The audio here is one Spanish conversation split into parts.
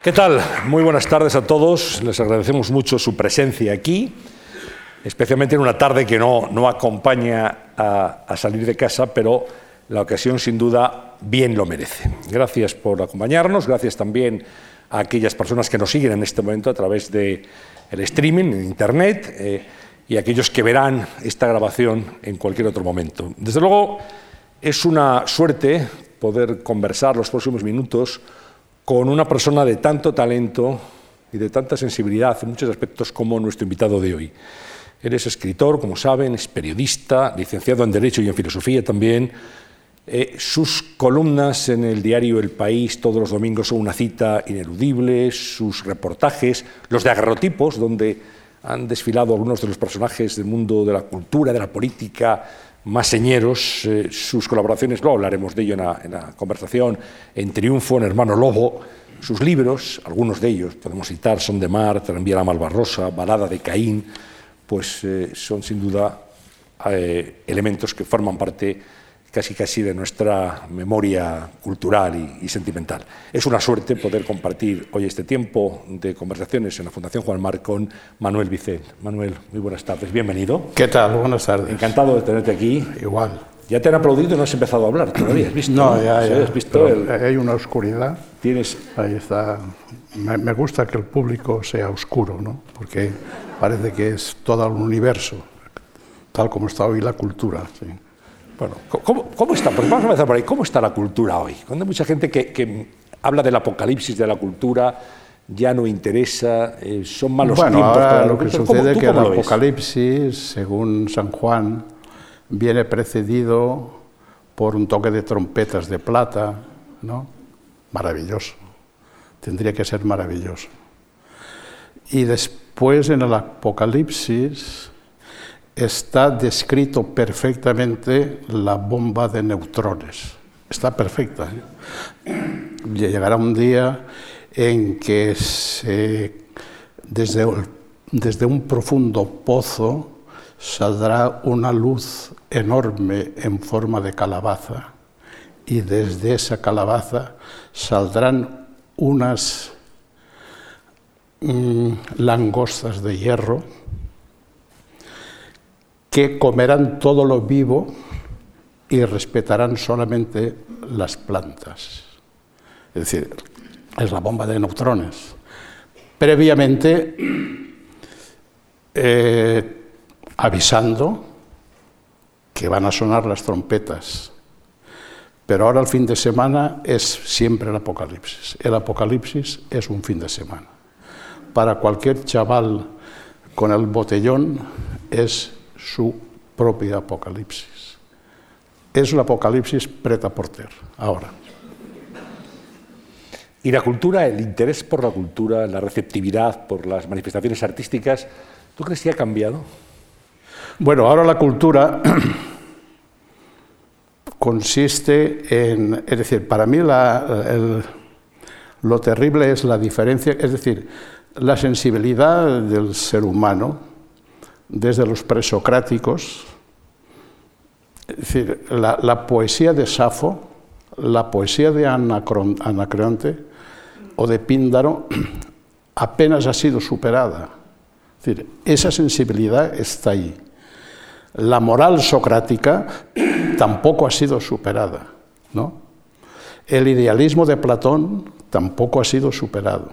¿Qué tal? Muy buenas tardes a todos. Les agradecemos mucho su presencia aquí, especialmente en una tarde que no, no acompaña a, salir de casa, pero la ocasión sin duda bien lo merece. Gracias por acompañarnos, gracias también a aquellas personas que nos siguen en este momento a través del el streaming, en Internet, eh, y a aquellos que verán esta grabación en cualquier otro momento. Desde luego, es una suerte poder conversar los próximos minutos con una persona de tanto talento y de tanta sensibilidad en muchos aspectos como nuestro invitado de hoy. Él es escritor, como saben, es periodista, licenciado en Derecho y en Filosofía también. Eh, sus columnas en el diario El País todos los domingos son una cita ineludible, sus reportajes, los de agarrotipos, donde han desfilado algunos de los personajes del mundo de la cultura, de la política, más señeros, eh, sus colaboraciones, luego hablaremos de ello en la, conversación, en Triunfo, en Hermano Lobo, sus libros, algunos de ellos, podemos citar Son de Mar, Tranvía la Malvarrosa, Balada de Caín, pues eh, son sin duda eh, elementos que forman parte casi casi de nuestra memoria cultural y, y, sentimental. Es una suerte poder compartir hoy este tiempo de conversaciones en la Fundación Juan Mar con Manuel Vicent. Manuel, muy buenas tardes, bienvenido. ¿Qué tal? Buenas tardes. Encantado de tenerte aquí. Igual. Ya te han aplaudido y no has empezado a hablar todavía, ¿has visto? No, ¿no? ya, ya. ¿Has visto el... Hay una oscuridad. Tienes... Ahí está. Me, me gusta que el público sea oscuro, ¿no? Porque parece que es todo el universo, tal como está hoy la cultura. ¿sí? Bueno, ¿cómo, ¿cómo, está? Pues vamos a empezar por ahí. ¿Cómo está la cultura hoy? Cuando hay mucha gente que, que habla del apocalipsis de la cultura, ya no interesa, eh, son malos bueno, tiempos. Ahora para lo que ¿Cómo, sucede es que el apocalipsis, según San Juan, viene precedido por un toque de trompetas de plata, ¿no? Maravilloso. Tendría que ser maravilloso. Y después en el apocalipsis está descrito perfectamente la bomba de neutrones. Está perfecta. ¿eh? Llegará un día en que desde, desde un profundo pozo saldrá una luz enorme en forma de calabaza y desde esa calabaza saldrán unas mmm, langostas de hierro que comerán todo lo vivo y respetarán solamente las plantas. Es decir, es la bomba de neutrones. Previamente eh, avisando que van a sonar las trompetas. Pero ahora el fin de semana es siempre el apocalipsis. El apocalipsis es un fin de semana. Para cualquier chaval con el botellón es su propio apocalipsis. Es el apocalipsis preta porter, ahora. Y la cultura, el interés por la cultura, la receptividad por las manifestaciones artísticas, ¿tú crees que ha cambiado? Bueno, ahora la cultura consiste en, es decir, para mí la, el, lo terrible es la diferencia, es decir, la sensibilidad del ser humano desde los presocráticos, la, poesía de Safo, la poesía de Anacreonte o de Píndaro apenas ha sido superada. Esa sensibilidad está ahí. La moral socrática tampoco ha sido superada. ¿no? El idealismo de Platón tampoco ha sido superado.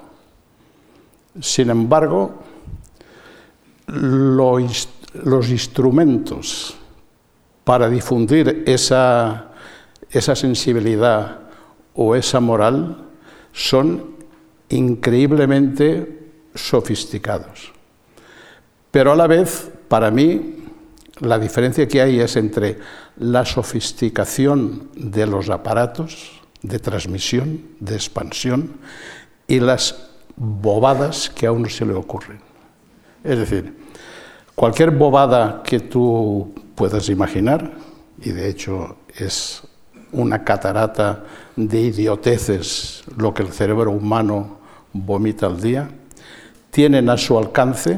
Sin embargo, lo, los instrumentos para difundir esa, esa sensibilidad o esa moral son increíblemente sofisticados. Pero a la vez, para mí, la diferencia que hay es entre la sofisticación de los aparatos de transmisión, de expansión, y las bobadas que a uno se le ocurren. Es decir, cualquier bobada que tú puedas imaginar, y de hecho es una catarata de idioteces lo que el cerebro humano vomita al día, tienen a su alcance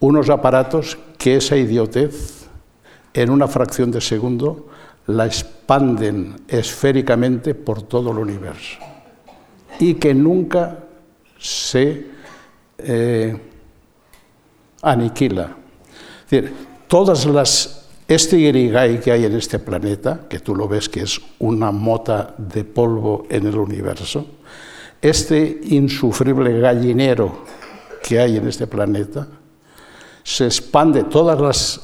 unos aparatos que esa idiotez en una fracción de segundo la expanden esféricamente por todo el universo. y que nunca se eh, aniquila. Es decir, todas las este irigai que hay en este planeta, que tú lo ves que es una mota de polvo en el universo, este insufrible gallinero que hay en este planeta, se expande, todas las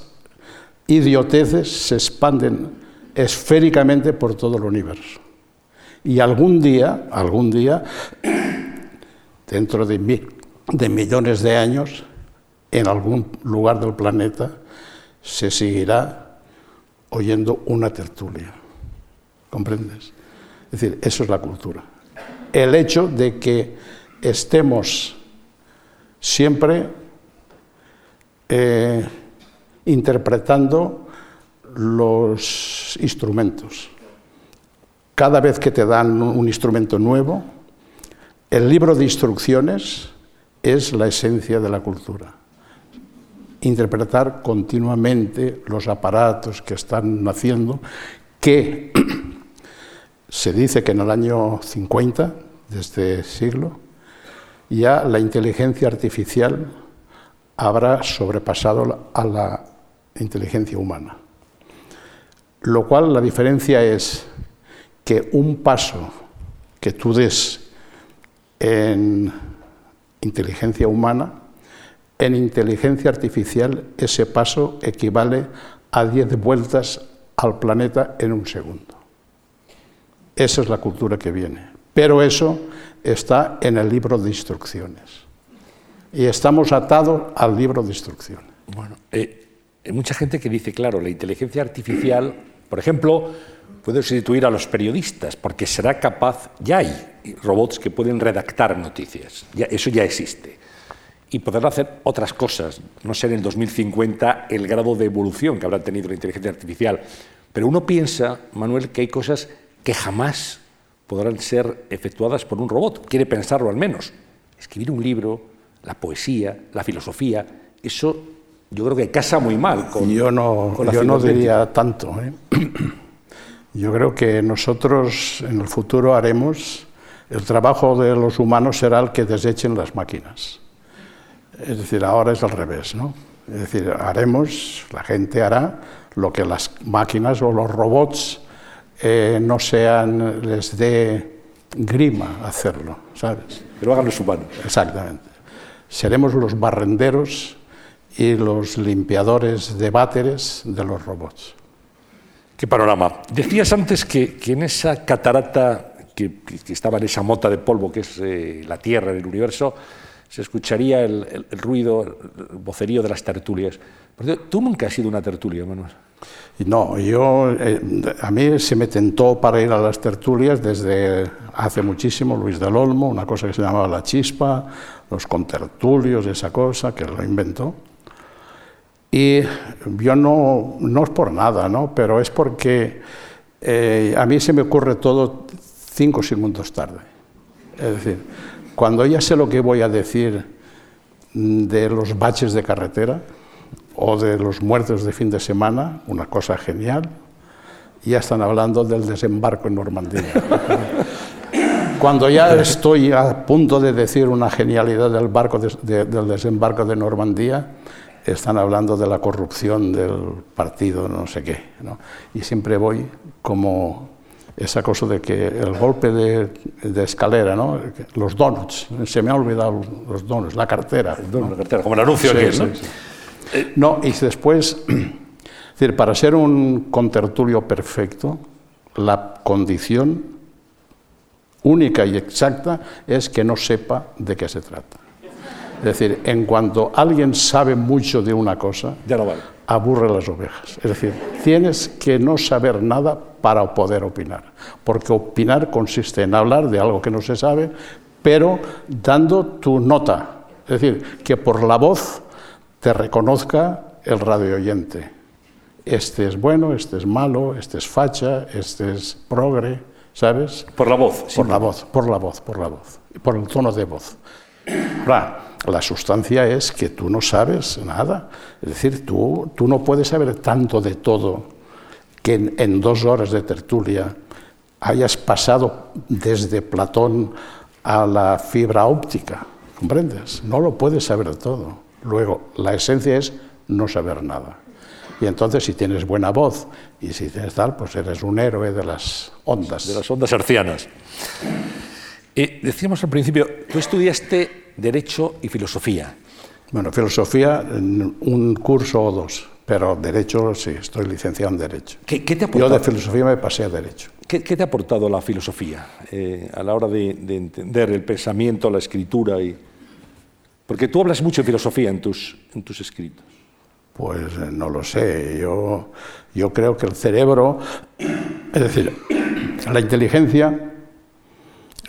idioteces se expanden esféricamente por todo el universo. Y algún día, algún día, dentro de, de millones de años, en algún lugar del planeta, se seguirá oyendo una tertulia. ¿Comprendes? Es decir, eso es la cultura. El hecho de que estemos siempre eh, interpretando los instrumentos. Cada vez que te dan un instrumento nuevo, el libro de instrucciones es la esencia de la cultura interpretar continuamente los aparatos que están naciendo, que se dice que en el año 50 de este siglo ya la inteligencia artificial habrá sobrepasado a la inteligencia humana. Lo cual la diferencia es que un paso que tú des en inteligencia humana en inteligencia artificial ese paso equivale a 10 vueltas al planeta en un segundo. Esa es la cultura que viene. Pero eso está en el libro de instrucciones. Y estamos atados al libro de instrucciones. Bueno, eh, hay mucha gente que dice, claro, la inteligencia artificial, por ejemplo, puede sustituir a los periodistas, porque será capaz, ya hay robots que pueden redactar noticias, ya, eso ya existe y poder hacer otras cosas. No sé en el 2050 el grado de evolución que habrá tenido la inteligencia artificial. Pero uno piensa, Manuel, que hay cosas que jamás podrán ser efectuadas por un robot. Quiere pensarlo al menos. Escribir un libro, la poesía, la filosofía, eso yo creo que casa muy mal con. Yo no, yo no diría tanto. ¿eh? Yo creo que nosotros en el futuro haremos. El trabajo de los humanos será el que desechen las máquinas. Es decir, ahora es al revés, ¿no? Es decir, haremos, la gente hará lo que las máquinas o los robots eh, no sean, les dé grima hacerlo, ¿sabes? Pero hagan los humanos. Exactamente. Seremos los barrenderos y los limpiadores de váteres de los robots. Qué panorama. Decías antes que, en esa catarata que, estaba en esa mota de polvo que es eh, la Tierra, el universo, se escucharía el, ruido, el vocerío de las tertulias. Tú nunca has sido una tertulia, Manuel. No, yo, eh, a mí se me tentó para ir a las tertulias desde hace muchísimo, Luis del Olmo, una cosa que se llamaba La Chispa, los contertulios, esa cosa que lo inventó. Y yo no, no es por nada, ¿no? pero es porque eh, a mí se me ocurre todo cinco segundos tarde. Es decir, cuando ya sé lo que voy a decir de los baches de carretera o de los muertos de fin de semana, una cosa genial, ya están hablando del desembarco en Normandía. Cuando ya estoy a punto de decir una genialidad del, barco del desembarco de Normandía, están hablando de la corrupción del partido, no sé qué. Y siempre voy como esa cosa de que el golpe de, escalera, ¿no? los donuts, se me ha olvidado los donuts, la cartera. la cartera como el anuncio que ¿no? no, y después, decir, para ser un contertulio perfecto, la condición única y exacta es que no sepa de qué se trata. Es decir, en cuanto alguien sabe mucho de una cosa, ya no vale aburre las ovejas. Es decir, tienes que no saber nada para poder opinar, porque opinar consiste en hablar de algo que no se sabe, pero dando tu nota, es decir, que por la voz te reconozca el radio oyente. Este es bueno, este es malo, este es facha, este es progre, ¿sabes? Por la voz. Por la voz, por la voz, por la voz, por el tono de voz. La sustancia es que tú no sabes nada. Es decir, tú, tú no puedes saber tanto de todo que en, dos horas de tertulia hayas pasado desde Platón a la fibra óptica, ¿comprendes? No lo puedes saber todo. Luego, la esencia es no saber nada. Y entonces, si tienes buena voz y si tienes tal, pues eres un héroe de las ondas. De las ondas hercianas. Eh, decíamos al principio, tú estudiaste Derecho y Filosofía. Bueno, filosofía, un curso o dos, pero Derecho sí, estoy licenciado en Derecho. ¿Qué, te Yo de filosofía me pasé a Derecho. ¿Qué, te ha aportado la filosofía eh, a la hora de, entender el pensamiento, la escritura? Y... Porque tú hablas mucho de filosofía en tus, en tus escritos. Pues eh, no lo sé. Yo, yo creo que el cerebro, es decir, la inteligencia,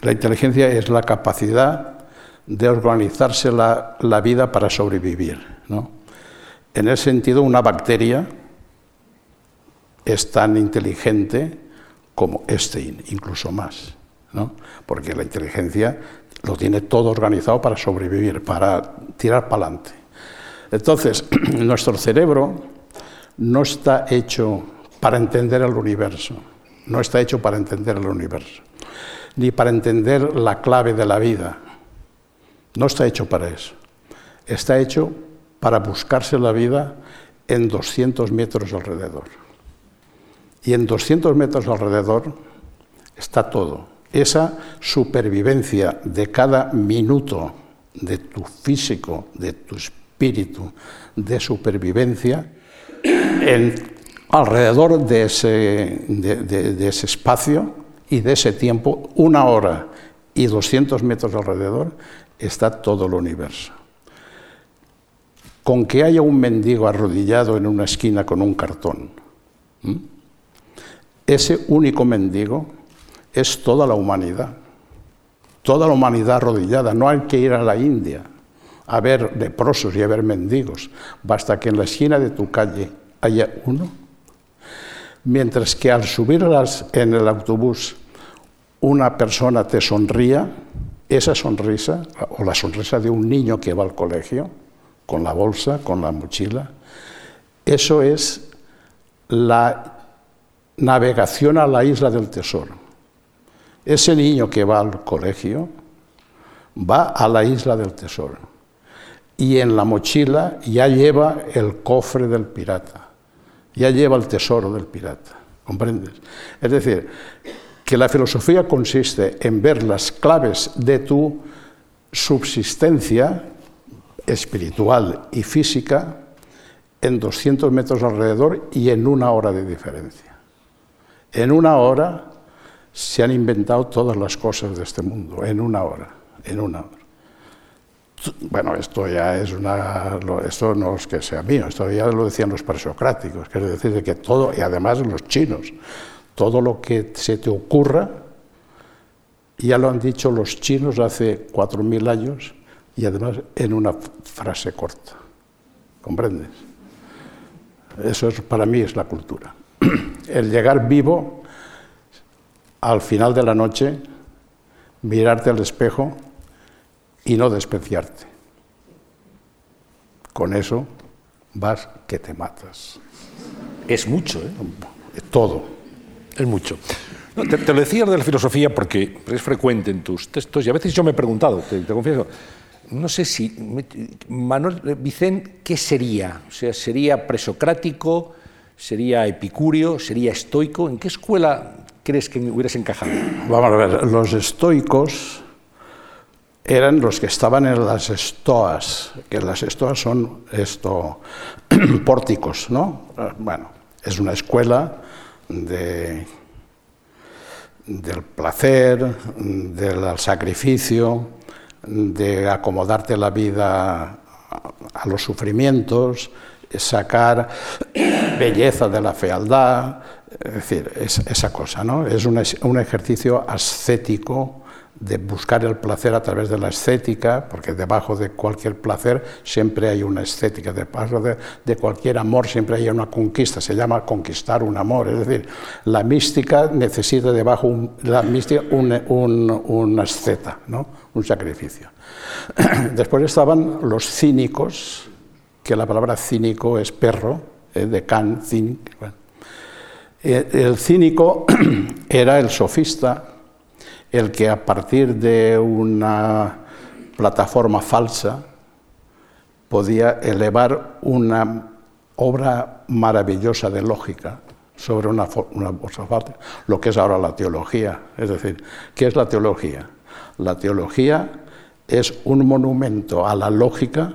la inteligencia es la capacidad de organizarse la, la vida para sobrevivir. ¿no? En ese sentido, una bacteria es tan inteligente como este, incluso más, ¿no? porque la inteligencia lo tiene todo organizado para sobrevivir, para tirar para adelante. Entonces, nuestro cerebro no está hecho para entender el universo, no está hecho para entender el universo, ni para entender la clave de la vida. No está hecho para eso. Está hecho para buscarse la vida en 200 metros alrededor. Y en 200 metros alrededor está todo. Esa supervivencia de cada minuto de tu físico, de tu espíritu, de supervivencia, en, alrededor de ese, de ese espacio y de ese tiempo, una hora y 200 metros alrededor, está todo el universo. Con que haya un mendigo arrodillado en una esquina con un cartón, ese único mendigo es toda la humanidad, toda la humanidad arrodillada. No hay que ir a la India a ver leprosos y a ver mendigos, basta que en la esquina de tu calle haya uno. Mientras que al subir en el autobús una persona te sonría, esa sonrisa, o la sonrisa de un niño que va al colegio, con la bolsa, con la mochila, eso es la navegación a la isla del tesoro. Ese niño que va al colegio va a la isla del tesoro y en la mochila ya lleva el cofre del pirata, ya lleva el tesoro del pirata, ¿comprendes? Es decir, que la filosofía consiste en ver las claves de tu subsistencia espiritual y física en 200 metros alrededor y en una hora de diferencia. En una hora se han inventado todas las cosas de este mundo, en una hora, en una hora. Bueno, esto ya es una, esto no es que sea mío, esto ya lo decían los presocráticos, quiero decir que todo, y además los chinos, todo lo que se te ocurra, ya lo han dicho los chinos hace cuatro mil años y además en una frase corta. ¿Comprendes? Eso es, para mí es la cultura. el llegar vivo al final de la noche, mirarte al espejo y no despreciarte. Con eso vas que te matas. Es mucho, ¿eh? Todo. Es mucho. te, lo decía de la filosofía porque es frecuente en tus textos y a veces yo me he preguntado, te, confieso, no sé si Manuel Vicente, ¿qué sería? O sea, ¿sería presocrático? ¿Sería epicúreo? ¿Sería estoico? ¿En qué escuela crees que hubieras encajado? Vamos a ver, los estoicos eran los que estaban en las estoas, que las estoas son esto, pórticos, ¿no? Bueno, es una escuela de, del placer, del sacrificio, de acomodarte la vida a los sufrimientos, sacar belleza de la fealdad, es decir, esa cosa, ¿no? Es un, ejercicio ascético de buscar el placer a través de la estética, porque debajo de cualquier placer siempre hay una estética, debajo de, de cualquier amor siempre hay una conquista, se llama conquistar un amor, es decir, la mística necesita debajo un, la mística un, un, un asceta, ¿no? un sacrificio. Después estaban los cínicos, que la palabra cínico es perro, eh, de can, cínico. Eh, el cínico era el sofista el que a partir de una plataforma falsa podía elevar una obra maravillosa de lógica sobre una, una falsa, lo que es ahora la teología. Es decir, ¿qué es la teología? La teología es un monumento a la lógica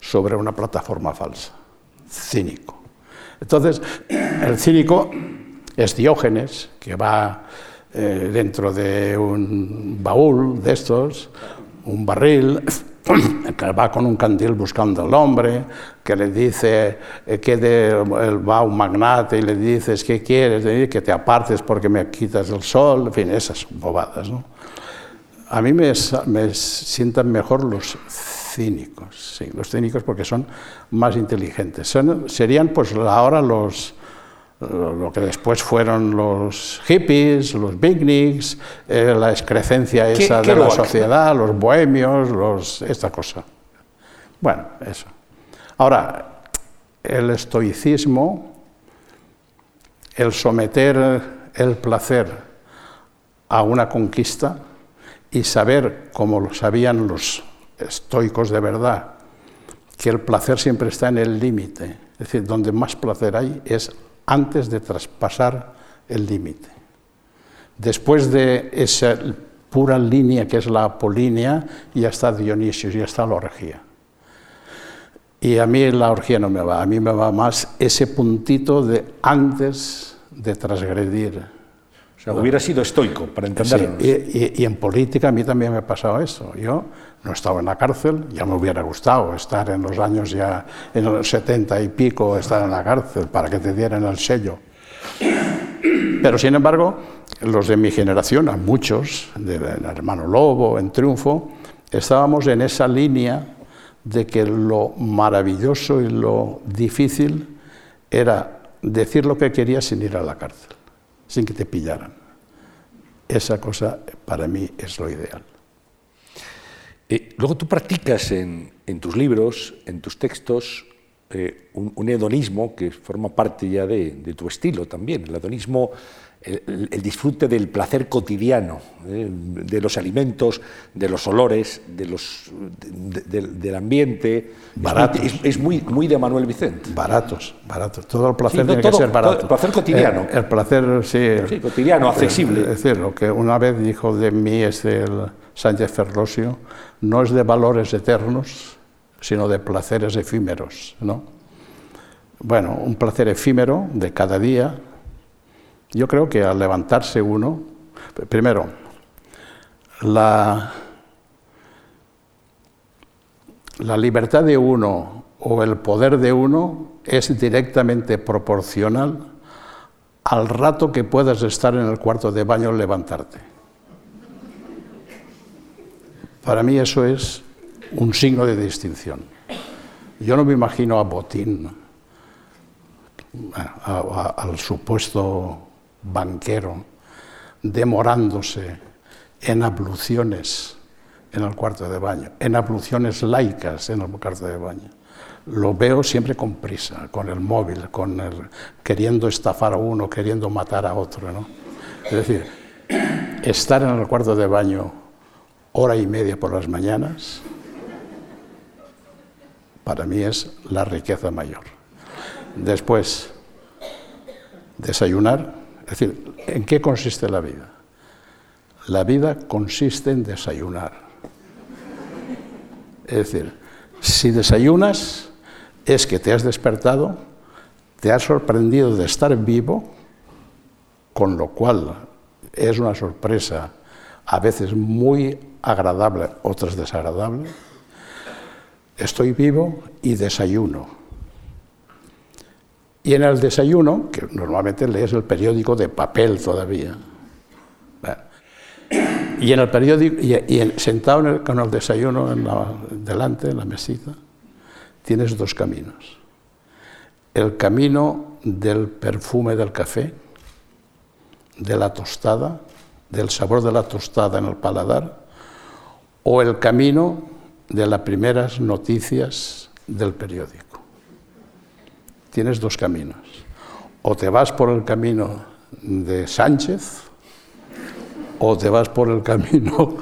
sobre una plataforma falsa, cínico. Entonces, el cínico es Diógenes, que va eh, dentro de un baúl de estos, un barril, que va con un candil buscando al hombre, que le dice eh, que de, va un magnate y le dices, ¿qué quieres? Que te apartes porque me quitas el sol, en fin, esas bobadas. ¿no? A mí me, me sientan mejor los cínicos, sí, los cínicos porque son más inteligentes. Son, serían pues ahora los, lo que después fueron los hippies, los beatniks, eh, la excrecencia esa de la sociedad, los bohemios, los, esta cosa. Bueno, eso. Ahora, el estoicismo, el someter el placer a una conquista y saber, como lo sabían los estoicos de verdad, que el placer siempre está en el límite. Es decir, donde más placer hay es antes de traspasar el límite. Después de esa pura línea que es la apolínea, ya está Dionisio, ya está la orgía. Y a mí la orgía no me va, a mí me va más ese puntito de antes de transgredir o sea, hubiera sido estoico, para entenderlo. y, en política a mí también me ha pasado eso. Yo no estaba en la cárcel, ya me hubiera gustado estar en los años ya, en los setenta y pico, estar en la cárcel para que te dieran el sello. Pero sin embargo, los de mi generación, a muchos, del hermano Lobo, en Triunfo, estábamos en esa línea de que lo maravilloso y lo difícil era decir lo que querías sin ir a la cárcel sin que te pillaran. Esa cosa para mí es lo ideal. Eh, luego tú practicas en, tus libros, en tus textos, eh, un, hedonismo que forma parte ya de, de, tu estilo también, el hedonismo el, disfrute del placer cotidiano, ¿eh? de los alimentos, de los olores, de los, del ambiente. Baratos. Es, muy, muy de Manuel Vicente. Baratos, baratos. Todo el placer tiene que ser barato. el placer cotidiano. El, placer, sí. cotidiano, accesible. Es decir, lo que una vez dijo de mí es el Sánchez Ferlosio, no es de valores eternos, sino de placeres efímeros, ¿no? Bueno, un placer efímero de cada día, yo creo que al levantarse uno, primero, la, libertad de uno o el poder de uno es directamente proporcional al rato que puedas estar en el cuarto de baño levantarte. Para mí eso es un signo de distinción. Yo no me imagino a Botín, al supuesto banquero, demorándose en abluciones en el cuarto de baño, en abluciones laicas en el cuarto de baño. Lo veo siempre con prisa, con el móvil, con el, queriendo estafar a uno, queriendo matar a otro. ¿no? Es decir, estar en el cuarto de baño hora y media por las mañanas, para mí es la riqueza mayor. Después, desayunar, es decir, ¿en qué consiste la vida? La vida consiste en desayunar. Es decir, si desayunas es que te has despertado, te has sorprendido de estar vivo, con lo cual es una sorpresa a veces muy agradable, otras desagradable. Estoy vivo y desayuno. Y en el desayuno, que normalmente lees el periódico de papel todavía, y en el periódico, y, sentado con el desayuno en delante, en la mesita, tienes dos caminos. El camino del perfume del café, de la tostada, del sabor de la tostada en el paladar, o el camino de las primeras noticias del periódico tienes dos caminos. O te vas por el camino de Sánchez o te vas por el camino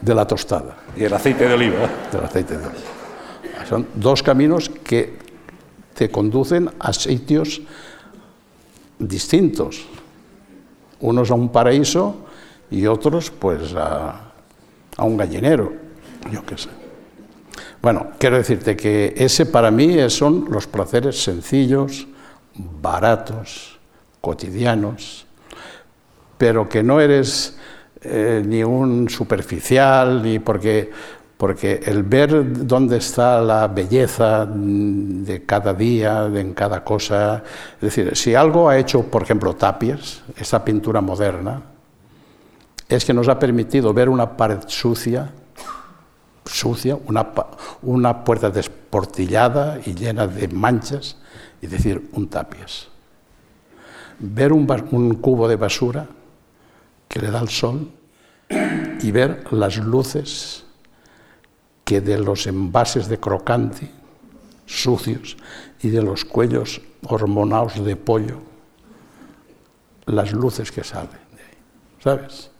de la tostada. Y el aceite de oliva. Del aceite de oliva. Son dos caminos que te conducen a sitios distintos. Unos a un paraíso y otros pues a, a un gallinero, yo qué sé. Bueno, quiero decirte que ese para mí son los placeres sencillos, baratos, cotidianos, pero que no eres eh, ni un superficial, ni porque, porque el ver dónde está la belleza de cada día, de en cada cosa, es decir, si algo ha hecho, por ejemplo, Tapias, esa pintura moderna, es que nos ha permitido ver una pared sucia, sucia, una, una puerta desportillada y llena de manchas, y decir, un tapias. Ver un, un cubo de basura que le da el sol y ver las luces que de los envases de crocante sucios y de los cuellos hormonados de pollo, las luces que salen de ahí, ¿sabes?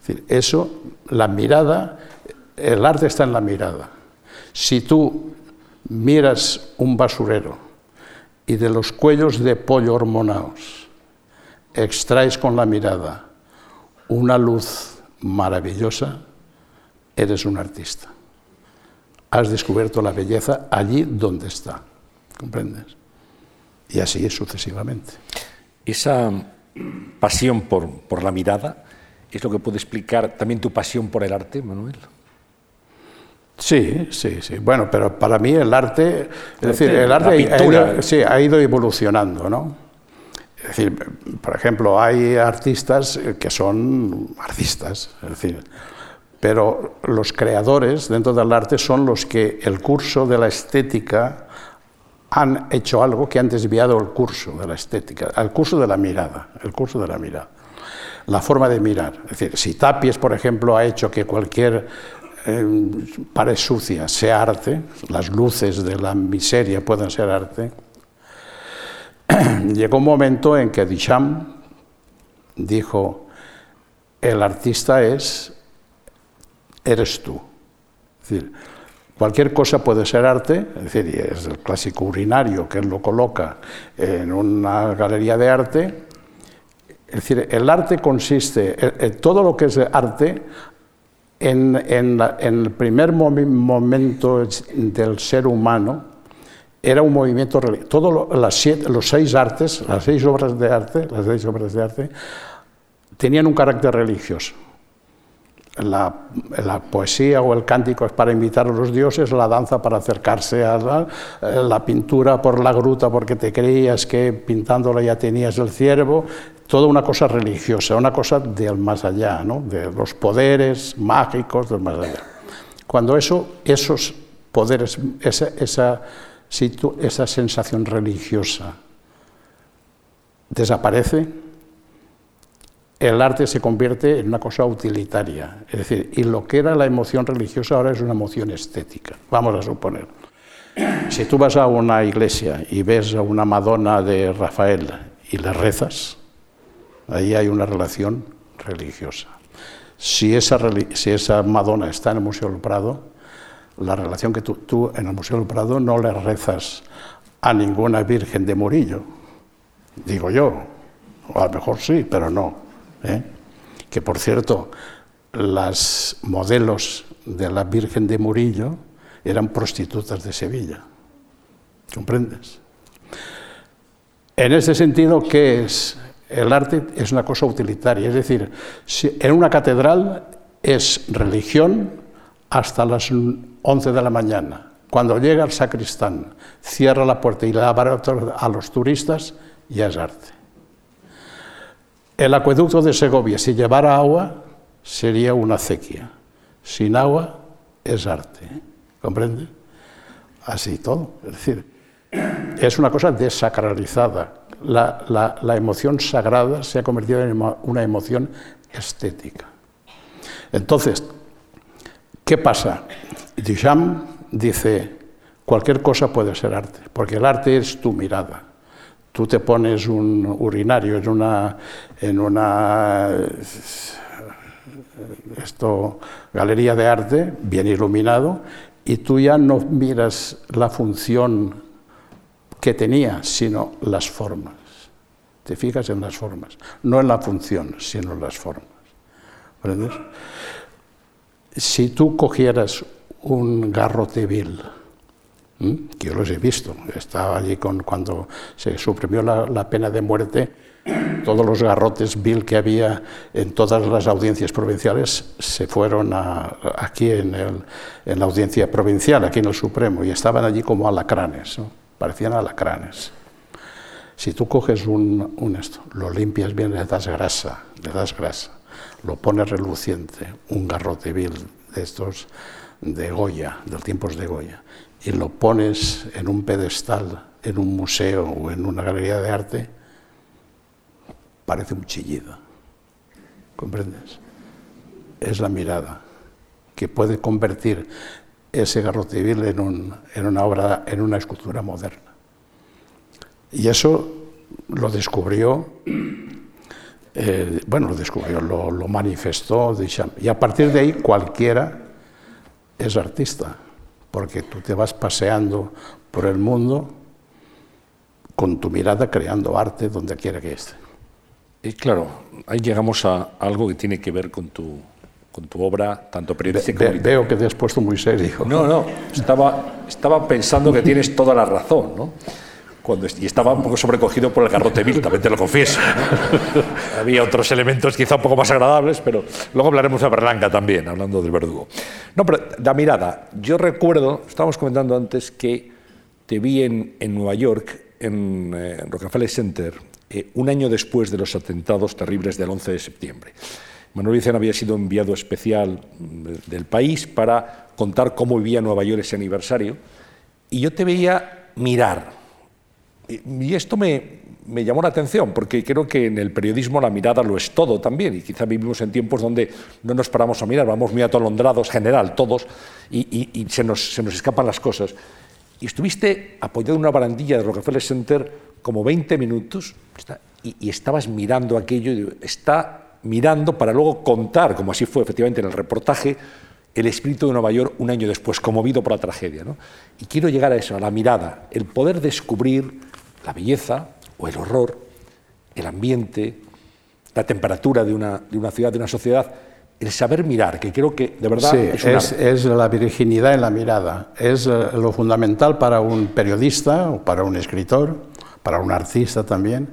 Es decir, eso, la mirada, el arte está en la mirada. Si tú miras un basurero y de los cuellos de pollo hormonados extraes con la mirada una luz maravillosa, eres un artista. Has descubierto la belleza allí donde está, ¿comprendes? Y así sucesivamente. Esa pasión por, por la mirada es lo que puede explicar también tu pasión por el arte, Manuel. Sí, sí, sí. Bueno, pero para mí el arte, es decir, el arte ha ido, sí, ha ido evolucionando, ¿no? Es decir, por ejemplo, hay artistas que son artistas, es decir, pero los creadores dentro del arte son los que el curso de la estética han hecho algo que han desviado el curso de la estética, el curso de la mirada, el curso de la mirada, la forma de mirar. Es decir, si Tapies, por ejemplo, ha hecho que cualquier eh, sucia sea arte, las luces de la miseria puedan ser arte, llegó un momento en que Duchamp dijo, el artista es, eres tú. Cualquier cosa puede ser arte, es decir, es el clásico urinario que él lo coloca en una galería de arte. Es decir, el arte consiste, todo lo que es arte en, el primer momento del ser humano era un movimiento religioso. Todos los seis artes, las seis obras de arte, las seis obras de arte, tenían un carácter religioso. La, poesía o el cántico es para invitar a los dioses, la danza para acercarse a la, la, pintura por la gruta porque te creías que pintándola ya tenías el ciervo, toda una cosa religiosa, una cosa del más allá, ¿no? de los poderes mágicos del más allá. Cuando eso, esos poderes, esa, esa, esa sensación religiosa desaparece, el arte se convierte en una cosa utilitaria. Es decir, y lo que era la emoción religiosa ahora es una emoción estética, vamos a suponer. Si tú vas a una iglesia y ves a una Madonna de Rafael y le rezas, Ahí hay una relación religiosa. Si esa, Madonna está en el Museo del Prado, la relación que tú, tú, en el Museo del Prado no le rezas a ninguna Virgen de Murillo, digo yo, o a lo mejor sí, pero no. ¿eh? Que por cierto, las modelos de la Virgen de Murillo eran prostitutas de Sevilla, ¿comprendes? En ese sentido, ¿qué es el arte es una cosa utilitaria, es decir, en una catedral es religión hasta las 11 de la mañana. Cuando llega el sacristán, cierra la puerta y le abre a los turistas, ya es arte. El acueducto de Segovia, si llevara agua, sería una acequia. Sin agua, es arte. ¿Comprende? Así todo. Es decir, es una cosa desacralizada la, emoción sagrada se ha convertido en una emoción estética. Entonces, ¿qué pasa? Duchamp dice, cualquier cosa puede ser arte, porque el arte es tu mirada. Tú te pones un urinario en una, en una esto, galería de arte, bien iluminado, y tú ya no miras la función que tenía, sino las formas. Te fijas en las formas, no en la función, sino en las formas. ¿Comprendes? Si tú cogieras un garrote vil, que yo los he visto, estaba allí con, cuando se suprimió la, pena de muerte, todos los garrotes vil que había en todas las audiencias provinciales se fueron aquí en, en, la audiencia provincial, aquí en el Supremo, y estaban allí como alacranes, parecían alacranes. Si tú coges un, esto, lo limpias bien, le das grasa, le das grasa, lo pones reluciente, un garrote vil de estos de Goya, de los tiempos de Goya, y lo pones en un pedestal, en un museo o en una galería de arte, parece un chillido. ¿Comprendes? Es la mirada que puede convertir ese garrote vil en, un, en una obra, en una escultura moderna. Y eso lo descubrió, eh, bueno, lo descubrió, lo manifestó Y a partir de ahí cualquiera es artista, porque tú te vas paseando por el mundo con tu mirada creando arte donde quiera que esté. Y claro, ahí llegamos a algo que tiene que ver con tu, con tu obra, tanto periodística como Veo que te has puesto muy serio. No, no, estaba, estaba pensando que tienes toda la razón, ¿no? y estaba un poco sobrecogido por el garrote vil, también te lo confieso. Había otros elementos quizá un poco más agradables, pero luego hablaremos de Berlanga también, hablando del verdugo. No, pero la mirada. Yo recuerdo, estábamos comentando antes que te vi en, en Nueva York, en, eh, Rockefeller Center, eh, un año después de los atentados terribles del 11 de septiembre. Manuel Vicente había sido enviado especial del país para contar cómo vivía Nueva York ese aniversario, y yo te veía mirar y esto me, llamó la atención, porque creo que en el periodismo la mirada lo es todo también, y quizá vivimos en tiempos donde no nos paramos a mirar, vamos muy atolondrados, general, todos, y, se, nos, escapan las cosas. Y estuviste apoyado en una barandilla de Rockefeller Center como 20 minutos, y, estabas mirando aquello, y está mirando para luego contar, como así fue efectivamente en el reportaje, el espíritu de Nueva York un año después, conmovido por la tragedia. Y quiero llegar a eso, a la mirada, el poder descubrir la belleza o el horror, el ambiente, la temperatura de una, de una ciudad, de una sociedad, el saber mirar, que creo que de verdad es, es, la virginidad en la mirada, es eh, lo fundamental para un periodista o para un escritor, para un artista también,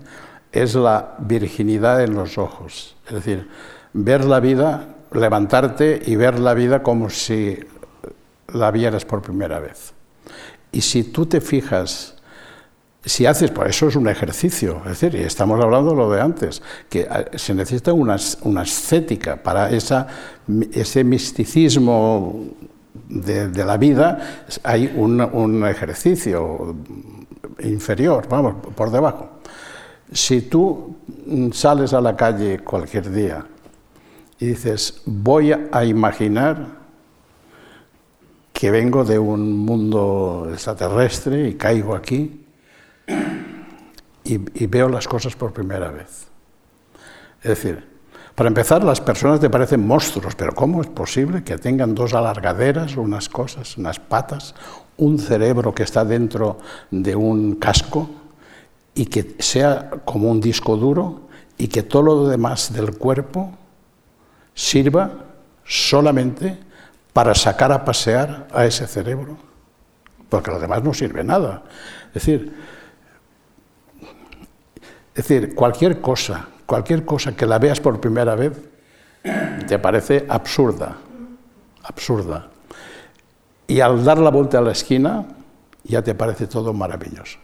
es la virginidad en los ojos, es decir, ver la vida, levantarte y ver la vida como si la vieras por primera vez. Y si tú te fijas si haces, por eso es un ejercicio, es decir, y estamos hablando de lo de antes, que ah, se necesita una, una para esa, ese misticismo de, la vida, hay un, un, ejercicio inferior, vamos, por debajo. Si tú sales a la calle cualquier día y dices, voy a imaginar que vengo de un mundo extraterrestre y caigo aquí, y, veo las cosas por primera vez. Es decir, para empezar, las personas te parecen monstruos, pero ¿cómo es posible que tengan dos alargaderas, unas cosas, unas patas, un cerebro que está dentro de un casco y que sea como un disco duro y que todo lo demás del cuerpo sirva solamente para sacar a pasear a ese cerebro? Porque lo demás no sirve nada. Es decir, es decir, cualquier cosa, cualquier cosa que la veas por primera vez, te parece absurda, absurda. Y al dar la vuelta a la esquina, ya te parece todo maravilloso.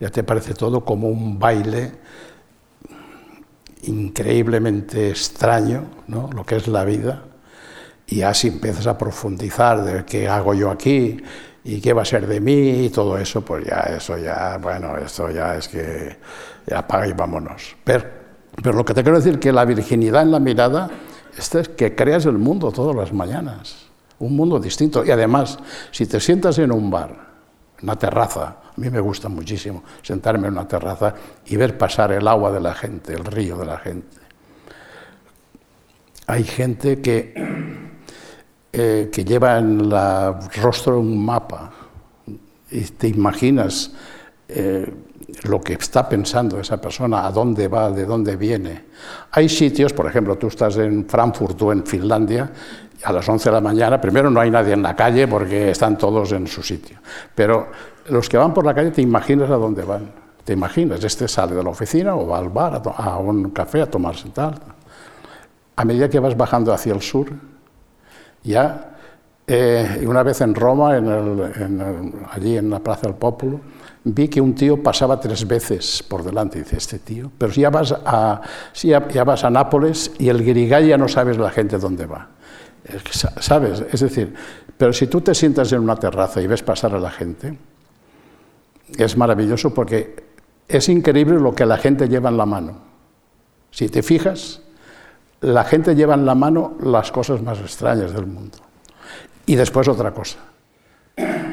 Ya te parece todo como un baile increíblemente extraño, ¿no? lo que es la vida, y así empiezas a profundizar de qué hago yo aquí, ¿Y qué va a ser de mí? Y todo eso, pues ya, eso ya, bueno, eso ya es que ya apaga y vámonos. Pero, lo que te quiero decir que la virginidad en la mirada es que creas el mundo todas las mañanas, un mundo distinto. Y además, si te sientas en un bar, en una terraza, a mí me gusta muchísimo sentarme en una terraza y ver pasar el agua de la gente, el río de la gente. hay gente que, eh, que lleva en el rostro un mapa y te imaginas eh, lo que está pensando esa persona, a dónde va, de dónde viene. Hay sitios, por ejemplo, tú estás en Frankfurt o en Finlandia, a las 11 de la mañana, primero no hay nadie en la calle porque están todos en su sitio, pero los que van por la calle te imaginas a dónde van, te imaginas, este sale de la oficina o va al bar, a, un café a tomarse tal. A medida que vas bajando hacia el sur, ya, eh, una vez en Roma, allí en la Plaza del Popolo, vi que un tío pasaba tres veces por delante. dice, este tío. Pero si ya vas a, si vas a Nápoles y el Grigay ya no sabes la gente dónde va. ¿Sabes? Es decir, pero si tú te sientas en una terraza y ves pasar a la gente, es maravilloso porque es increíble lo que la gente lleva en la mano. Si te fijas, la gente lleva en la mano las cosas más extrañas del mundo. Y después otra cosa.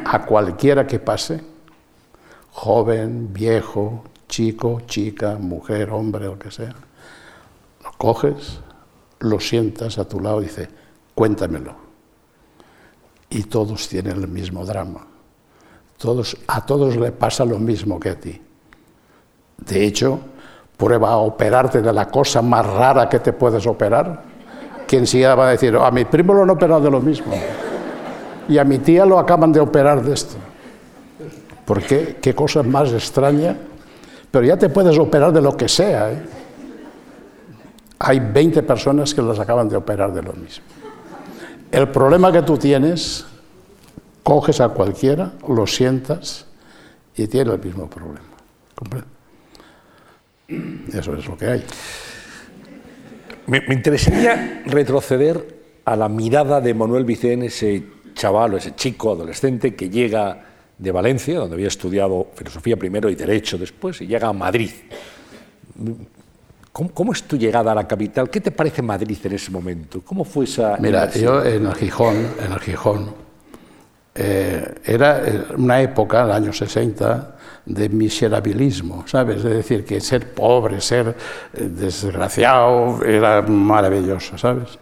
A cualquiera que pase, joven, viejo, chico, chica, mujer, hombre, lo que sea, lo coges, lo sientas a tu lado y dices, cuéntamelo. Y todos tienen el mismo drama. A todos le pasa lo mismo que a ti. De hecho, prueba a operarte de la cosa más rara que te puedes operar. Quien siquiera va a decir, a mi primo lo han operado de lo mismo. Y a mi tía lo acaban de operar de esto. ¿Por qué? ¿Qué cosa más extraña? Pero ya te puedes operar de lo que sea. ¿eh? Hay 20 personas que las acaban de operar de lo mismo. El problema que tú tienes, coges a cualquiera, lo sientas y tiene el mismo problema. Eso es lo que hay. Me, me, interesaría retroceder a la mirada de Manuel Vicén, ese chaval o ese chico adolescente que llega de Valencia, donde había estudiado filosofía primero y derecho después, y llega a Madrid. ¿Cómo, es tu llegada a la capital? ¿Qué te parece Madrid en ese momento? ¿Cómo fue esa... Mira, yo en el Gijón, en el Gijón, eh, era una época, el año 60, de miserabilismo, ¿sabes? Es decir, que ser pobre, ser eh, desgraciado, era maravilloso, ¿sabes?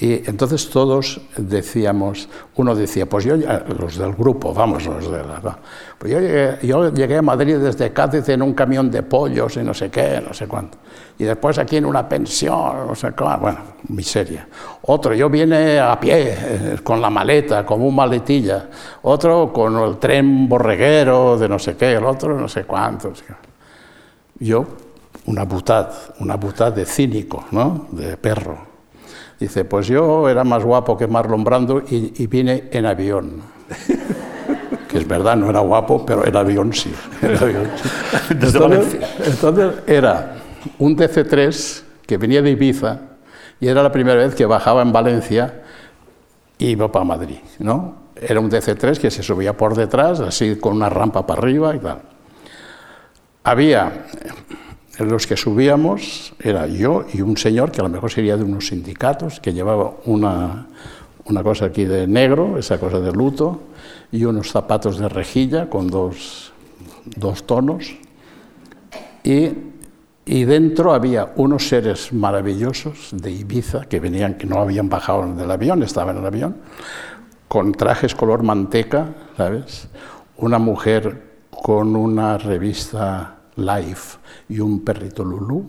Y entonces todos decíamos, uno decía, pues yo, los del grupo, vamos, los de la... Pues yo llegué, a Madrid desde Cádiz en un camión de pollos y no sé qué, no sé cuánto. Y después aquí en una pensión, no sé cuánto, bueno, miseria. Otro, yo vine a pie, eh, con la maleta, como un maletilla. Otro con el tren borreguero de no sé qué, el otro no sé cuánto. Yo, una butad, una butad de cínico, ¿no? De perro. Dice, pues yo era más guapo que Marlon Brando y, vine en avión. que es verdad, no era guapo, pero el avión sí. entonces, era un DC-3 que venía de Ibiza y era la primera vez que bajaba en Valencia y iba para Madrid. ¿no? Era un DC-3 que se subía por detrás, así con una rampa para arriba y tal. Había los que subíamos era yo y un señor que a lo mejor sería de unos sindicatos, que llevaba una, una cosa aquí de negro, esa cosa de luto, y unos zapatos de rejilla con dos, dos tonos. Y, y, dentro había unos seres maravillosos de Ibiza que venían, que no habían bajado del avión, estaban en el avión, con trajes color manteca, ¿sabes? Una mujer con una revista Life y un perrito Lulú.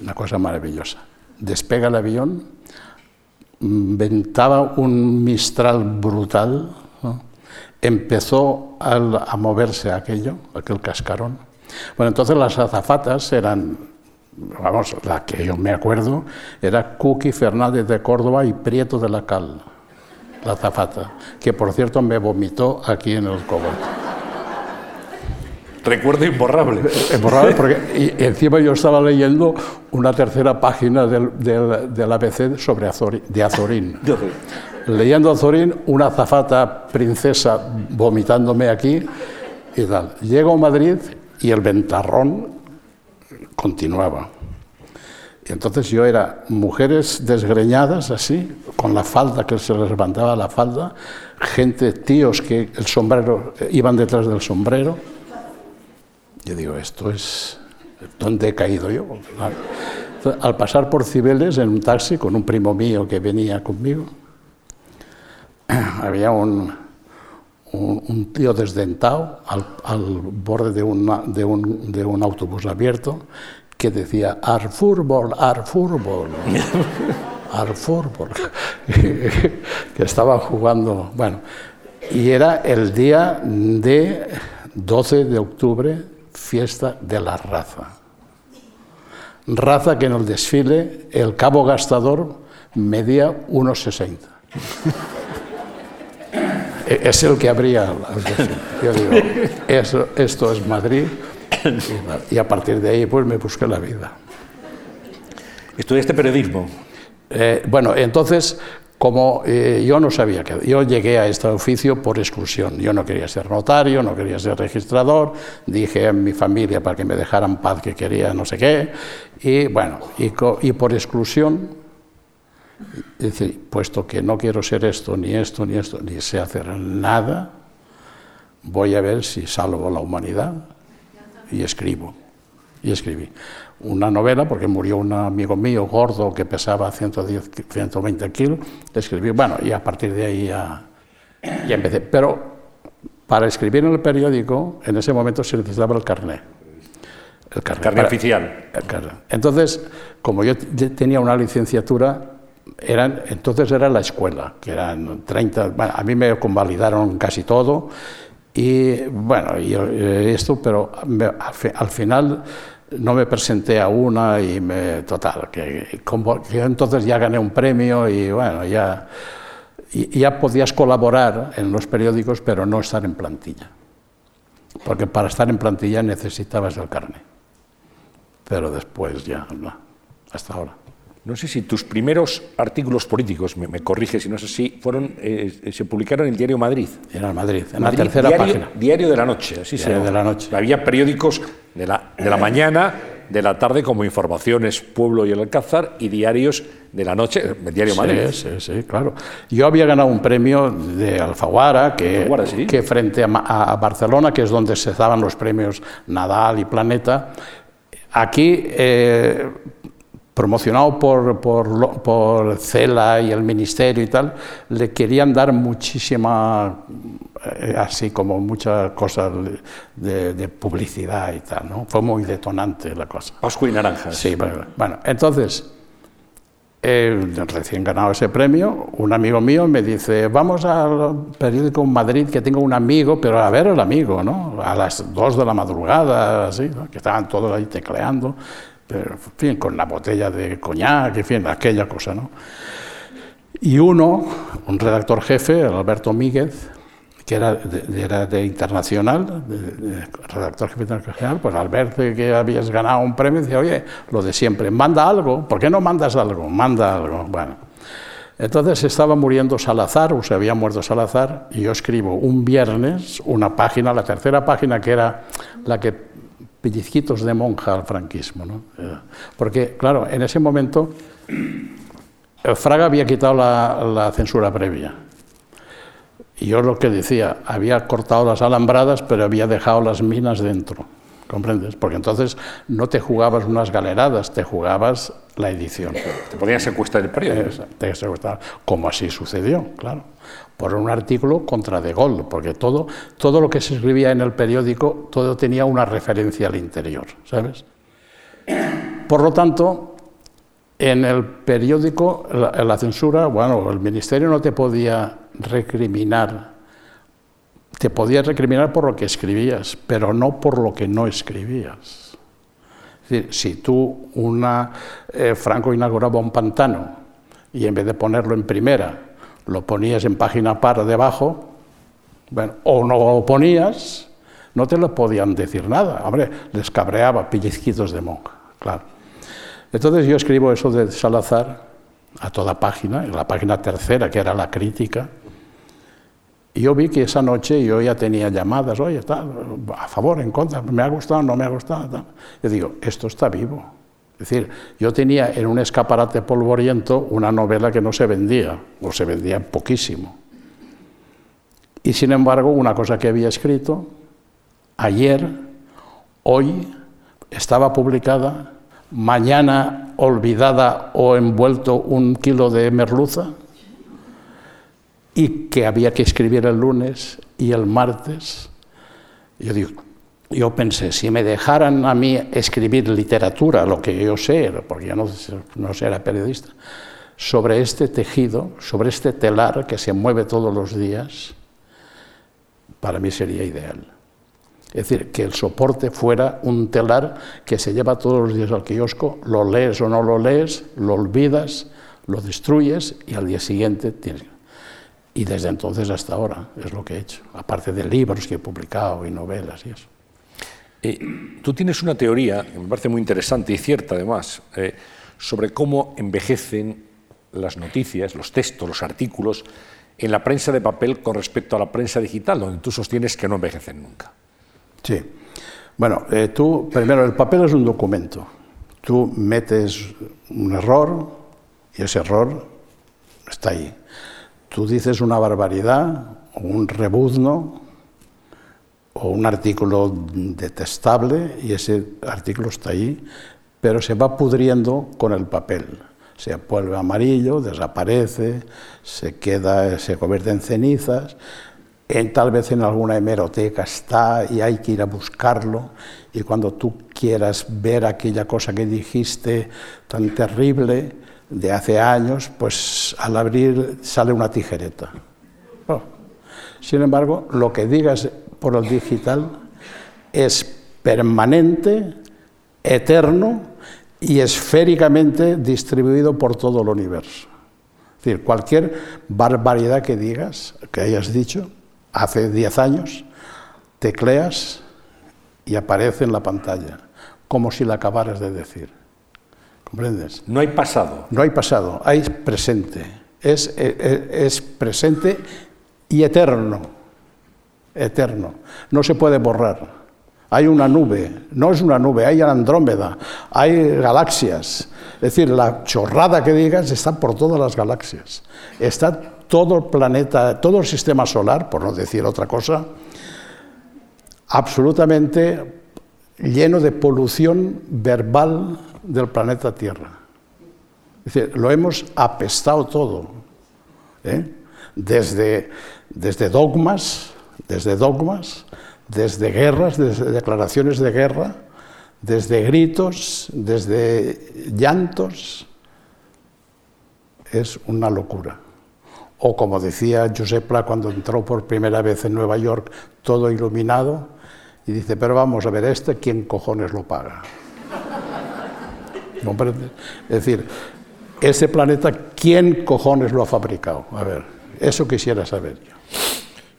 Una cosa maravillosa. Despega el avión, ventaba un mistral brutal, empezó a, moverse aquello, aquel cascarón. Bueno, entonces las azafatas eran, vamos, la que yo me acuerdo, era Cookie Fernández de Córdoba y Prieto de la Cal, la azafata, que por cierto me vomitó aquí en el cogote. Recuerdo imborrable. Imborrable porque y encima yo estaba leyendo una tercera página del, del, ABC sobre Azorín, de Azorín. leyendo Azorín, una zafata princesa vomitándome aquí y tal. Llego a Madrid y el ventarrón continuaba. Y entonces yo era mujeres desgreñadas así, con la falda que se les levantaba la falda, gente, tíos que el sombrero iban detrás del sombrero yo digo, esto es... ¿Dónde he caído yo? al pasar por Cibeles en un taxi con un primo mío que venía conmigo, había un, un, tío desdentado al, borde de, de, un, de, un, autobús abierto que decía ar fútbol, ar fútbol, ar fútbol, que estaba jugando, bueno, y era el día de 12 de octubre, fiesta de la raza. Raza que en el desfile el cabo gastador medía 1,60. E, es el que abría Yo digo, eso, esto es Madrid y, a partir de ahí pues me busqué la vida. ¿Estudiaste periodismo? Eh, bueno, entonces, como eh, yo no sabía que yo llegué a este oficio por exclusión. Yo no quería ser notario, no quería ser registrador. Dije a mi familia para que me dejaran paz que quería no sé qué. Y bueno, y por exclusión puesto que no quiero ser esto, ni esto, ni esto, ni sé hacer nada, voy a ver si salvo la humanidad y escribo. Y escribí una novela, porque murió un amigo mío gordo que pesaba 110, 120 kilos, escribí, bueno, y a partir de ahí ya, ya empecé. Pero para escribir en el periódico, en ese momento se necesitaba el carnet. El carnet, oficial. Entonces, como yo tenía una licenciatura, eran, entonces era la escuela, que eran 30, a mí me convalidaron casi todo, y bueno, y eh, esto, pero al, final no me presenté a una y me, total, que, entonces ya gané un premio y bueno, ya, ya podías colaborar en los periódicos, pero no estar en plantilla, porque para estar en plantilla necesitabas el carne, pero después ya, no, hasta ahora. No sé si tus primeros artículos políticos, me, me corrige si no es así, fueron, eh, se publicaron en el diario Madrid. En el Madrid, en la tercera página. Diario de la noche, así diario de la noche. Había periódicos de la, de la mañana, de la tarde como Informaciones, Pueblo y el Alcázar, y diarios de la noche, el diario Madrid. Sí, sí, claro. Yo había ganado un premio de Alfaguara, que, que frente a, Barcelona, que es donde se daban los premios Nadal y Planeta, aquí... Eh, promocionado por, por, por, CELA y el Ministerio y tal, le querían dar muchísima, eh, así como muchas cosas de, publicidad y tal, ¿no? Fue muy detonante la cosa. Osco y naranja. Sí, bueno, bueno entonces, eh, recién ganado ese premio, un amigo mío me dice, vamos al periódico Madrid, que tengo un amigo, pero a ver el amigo, ¿no? A las dos de la madrugada, así, que estaban todos ahí tecleando pero, con la botella de coñac, en aquella cosa, ¿no? Y uno, un redactor jefe, Alberto Míguez, que era de, era Internacional, redactor jefe internacional, pues al ver que habías ganado un premio, decía, oye, lo de siempre, manda algo, ¿por qué no mandas algo? Manda algo. Bueno, entonces estaba muriendo Salazar, o se había muerto Salazar, y yo escribo un viernes una página, la tercera página que era la que pellizquitos de monja al franquismo. ¿no? Eh, porque, claro, en ese momento eh, Fraga había quitado la, censura previa. Y yo lo que decía, había cortado las alambradas, pero había dejado las minas dentro. ¿Comprendes? Porque entonces no te jugabas unas galeradas, te jugabas la edición. Te podían secuestrar el periódico. Te secuestrar, como así sucedió, claro por un artículo contra De Gaulle, porque todo, todo lo que se escribía en el periódico, todo tenía una referencia al interior, ¿sabes? Por lo tanto, en el periódico, la, la censura, bueno, el ministerio no te podía recriminar, te podía recriminar por lo que escribías, pero no por lo que no escribías. Es decir, si tú, una, eh, Franco inauguraba un pantano y en vez de ponerlo en primera, lo ponías en página par debajo, bueno, o no lo ponías, no te lo podían decir nada. Hombre, les cabreaba pellizquitos de monja, claro. Entonces yo escribo eso de Salazar a toda página, en la página tercera, que era la crítica, y yo vi que esa noche yo ya tenía llamadas, oye, está a favor, en contra, me ha gustado, no me ha gustado. Yo digo, esto está vivo. Es decir, yo tenía en un escaparate polvoriento una novela que no se vendía, o se vendía poquísimo. Y sin embargo, una cosa que había escrito, ayer, hoy, estaba publicada mañana olvidada o envuelto un kilo de merluza y que había que escribir el lunes y el martes. Yo digo, yo pensé, si me dejaran a mí escribir literatura, lo que yo sé, porque yo no, no era periodista, sobre este tejido, sobre este telar que se mueve todos los días, para mí sería ideal. Es decir, que el soporte fuera un telar que se lleva todos los días al kiosco, lo lees o no lo lees, lo olvidas, lo destruyes y al día siguiente tienes. Y desde entonces hasta ahora es lo que he hecho, aparte de libros que he publicado y novelas y eso. Eh, tú tienes una teoría, que me parece muy interesante y cierta además, eh, sobre cómo envejecen las noticias, los textos, los artículos en la prensa de papel con respecto a la prensa digital, donde tú sostienes que no envejecen nunca. Sí. Bueno, eh, tú, primero, el papel es un documento. Tú metes un error y ese error está ahí. Tú dices una barbaridad o un rebuzno o un artículo detestable y ese artículo está ahí, pero se va pudriendo con el papel. Se vuelve amarillo, desaparece, se queda, se convierte en cenizas tal vez en alguna hemeroteca está y hay que ir a buscarlo y cuando tú quieras ver aquella cosa que dijiste tan terrible de hace años, pues al abrir sale una tijereta. Oh. Sin embargo, lo que digas por el digital es permanente, eterno y esféricamente distribuido por todo el universo. Es decir, cualquier barbaridad que digas, que hayas dicho, hace 10 años, tecleas y aparece en la pantalla, como si la acabaras de decir. ¿Comprendes? No hay pasado. No hay pasado, hay presente. Es, es, eh, es presente y eterno. Eterno. No se puede borrar. Hay una nube, no es una nube, hay Andrómeda, hay galaxias. Es decir, la chorrada que digas está por todas las galaxias. Está todo el planeta, todo el sistema solar, por no decir otra cosa, absolutamente lleno de polución verbal del planeta Tierra. Es decir, lo hemos apestado todo, ¿eh? desde, desde dogmas, desde dogmas, desde guerras, desde declaraciones de guerra, desde gritos, desde llantos. Es una locura. O como decía Josep Pla cuando entró por primera vez en Nueva York, todo iluminado, y dice, pero vamos a ver, este, ¿quién cojones lo paga? Es decir, ese planeta, ¿quién cojones lo ha fabricado? A ver, eso quisiera saber yo.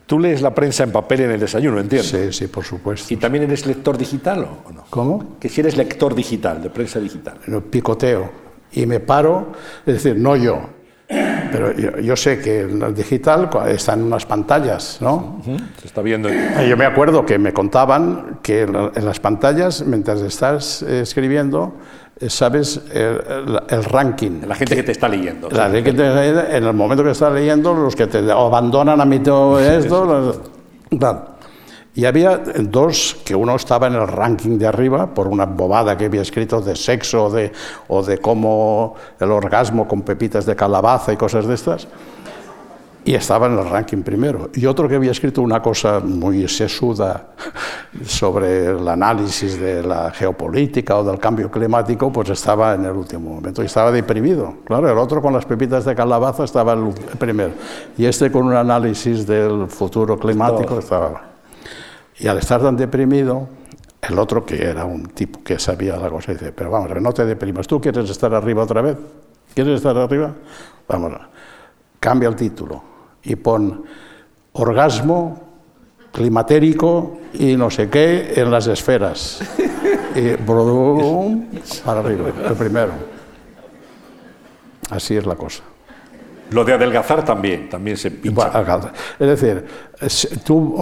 Tú lees la prensa en papel en el desayuno, entiendo. Sí, sí, por supuesto. ¿Y también eres lector digital o no? ¿Cómo? Que si eres lector digital, de prensa digital. Picoteo. Y me paro, es decir, no yo, pero yo, sé que el digital está en unas pantallas, ¿no? Se está viendo. Yo me acuerdo que me contaban que en las pantallas, mientras estás escribiendo, sabes el, ranking. La gente que, te está leyendo. La gente que te, en el momento que estás leyendo, los que te abandonan a mí todo esto. Y había dos, que uno estaba en el ranking de arriba por una bobada que había escrito de sexo de, o de cómo el orgasmo con pepitas de calabaza y cosas de estas, y estaba en el ranking primero. Y otro que había escrito una cosa muy sesuda sobre el análisis de la geopolítica o del cambio climático, pues estaba en el último momento y estaba deprimido. Claro, el otro con las pepitas de calabaza estaba el primero. Y este con un análisis del futuro climático estaba... Y al estar tan deprimido, el otro, que era un tipo que sabía la cosa, dice, pero vamos, no te deprimas, ¿tú quieres estar arriba otra vez? ¿Quieres estar arriba? Vamos, cambia el título y pon orgasmo climatérico y no sé qué en las esferas. Y brum, para arriba, el primero. Así es la cosa. Lo de adelgazar también, también se pincha. Es decir, tú,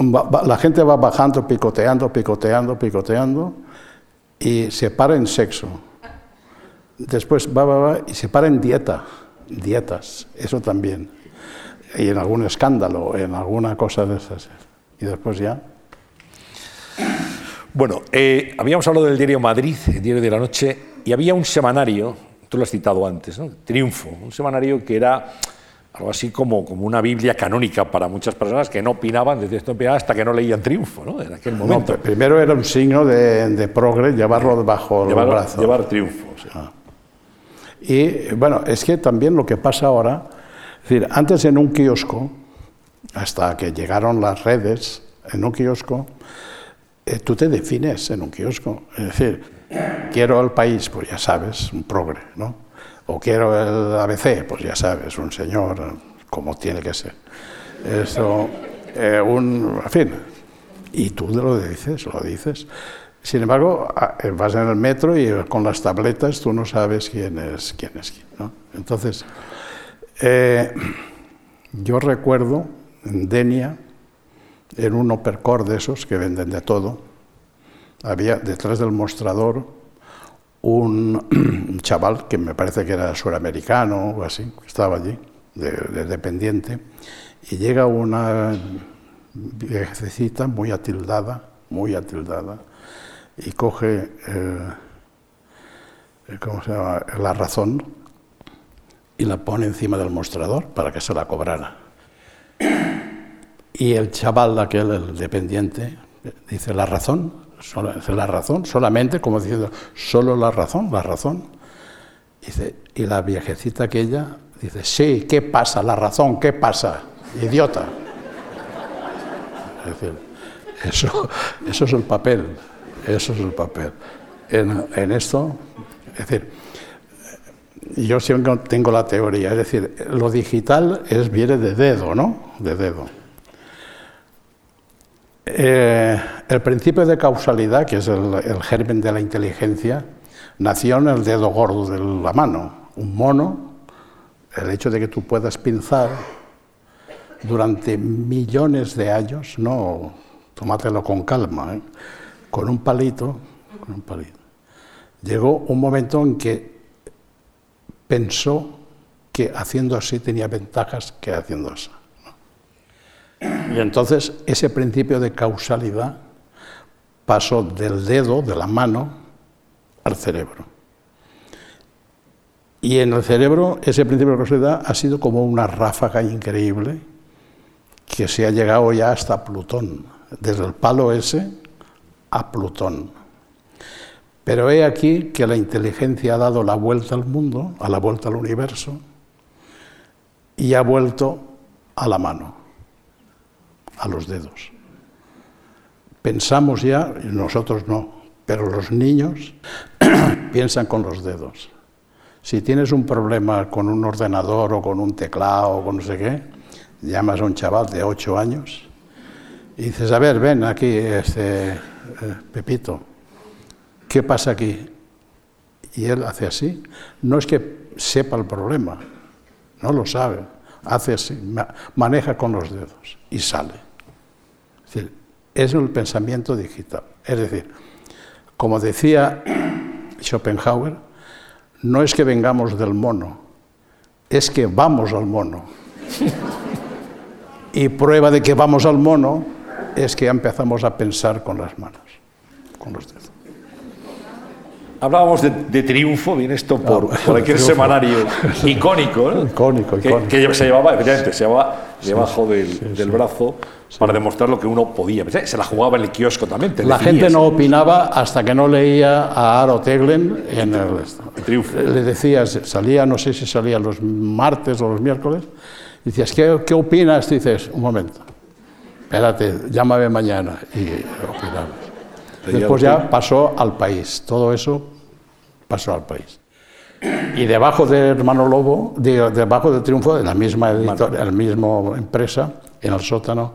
la gente va bajando, picoteando, picoteando, picoteando, y se para en sexo. Después va, va, va, y se para en dieta, dietas, eso también. Y en algún escándalo, en alguna cosa de esas. Y después ya. Bueno, eh, habíamos hablado del diario Madrid, el diario de la noche, y había un semanario, tú lo has citado antes, ¿no? Triunfo, un semanario que era algo así como, como una Biblia canónica para muchas personas que no opinaban, desde esto opinaban hasta que no leían Triunfo, ¿no? En aquel momento. No, primero era un signo de, de progre llevarlo debajo del brazo. Llevar Triunfo, sí. Ah. Y bueno, es que también lo que pasa ahora, decir, antes en un kiosco, hasta que llegaron las redes, en un kiosco, eh, tú te defines en un kiosco. Es decir, quiero el país, pues ya sabes, un progre, ¿no? O quiero el ABC, pues ya sabes, un señor, como tiene que ser. Eso, eh, un, en fin, y tú lo dices, lo dices. Sin embargo, vas en el metro y con las tabletas tú no sabes quién es quién. Es quién ¿no? Entonces, eh, yo recuerdo en Denia, en un Opercor de esos que venden de todo, había detrás del mostrador un, chaval que me parece que era suramericano o así, que estaba allí, de, de dependiente, y llega una viejecita muy atildada, muy atildada, y coge, eh, ¿cómo se llama?, la razón y la pone encima del mostrador para que se la cobrara. Y el chaval, aquel, el dependiente, dice, ¿la razón? la razón, solamente, como diciendo, solo la razón, la razón. Dice, y la viejecita aquella dice, sí, ¿qué pasa? La razón, ¿qué pasa? Idiota. Es decir, eso, eso es el papel, eso es el papel. En, en esto, es decir, yo siempre tengo la teoría, es decir, lo digital es, viene de dedo, ¿no? De dedo. Eh, el principio de causalidad, que es el, germen de la inteligencia, nació en el dedo gordo de la mano. Un mono, el hecho de que tú puedas pinzar durante millones de años, no, tómatelo con calma, ¿eh? con un palito, con un palito. Llegó un momento en que pensó que haciendo así tenía ventajas que haciendo así. Y entonces ese principio de causalidad pasó del dedo, de la mano, al cerebro. Y en el cerebro ese principio de causalidad ha sido como una ráfaga increíble que se ha llegado ya hasta Plutón, desde el palo ese a Plutón. Pero he aquí que la inteligencia ha dado la vuelta al mundo, a la vuelta al universo, y ha vuelto a la mano a los dedos. Pensamos ya, nosotros no, pero los niños piensan con los dedos. Si tienes un problema con un ordenador o con un teclado o con no sé qué, llamas a un chaval de ocho años y dices, a ver, ven aquí, este, eh, Pepito, ¿qué pasa aquí? Y él hace así. No es que sepa el problema, no lo sabe, hace así, maneja con los dedos y sale. Es decir, es el pensamiento digital. Es decir, como decía Schopenhauer, no es que vengamos del mono, es que vamos al mono. y prueba de que vamos al mono es que empezamos a pensar con las manos, con los dedos. Hablábamos de, de, triunfo, viene esto por, Ah, por aquel triunfo. semanario icónico, ¿no? Icónico, que, icónico. que se llevaba, efectivamente, se llevaba debajo del, del brazo para demostrar lo que uno podía. Se la jugaba en el kiosco también. te La gente no opinaba hasta que no leía a Aro Teglen en el... El triunfo. Le decías, salía, no sé si salía los martes o los miércoles, decías, ¿qué, qué opinas? Dices, un momento, espérate, llámame mañana. Y opinabas. Después ya pasó al país, todo eso pasó al país. Y debajo de Hermano Lobo, de- debajo de Triunfo, de la misma editorial, la misma empresa, en el sótano,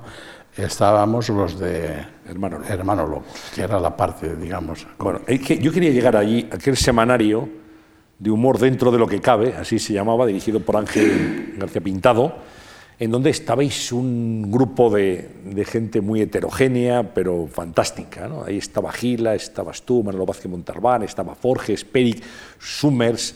estábamos los de Hermano Lobo. Hermano Lobo, que era la parte, digamos. Bueno, es que yo quería llegar allí, a aquel semanario de humor dentro de lo que cabe, así se llamaba, dirigido por Ángel García Pintado, en donde estabais un grupo de, de gente muy heterogénea, pero fantástica. ¿no? Ahí estaba Gila, estabas tú, Manolo Vázquez Montalbán, estaba Forges, Peric, Summers,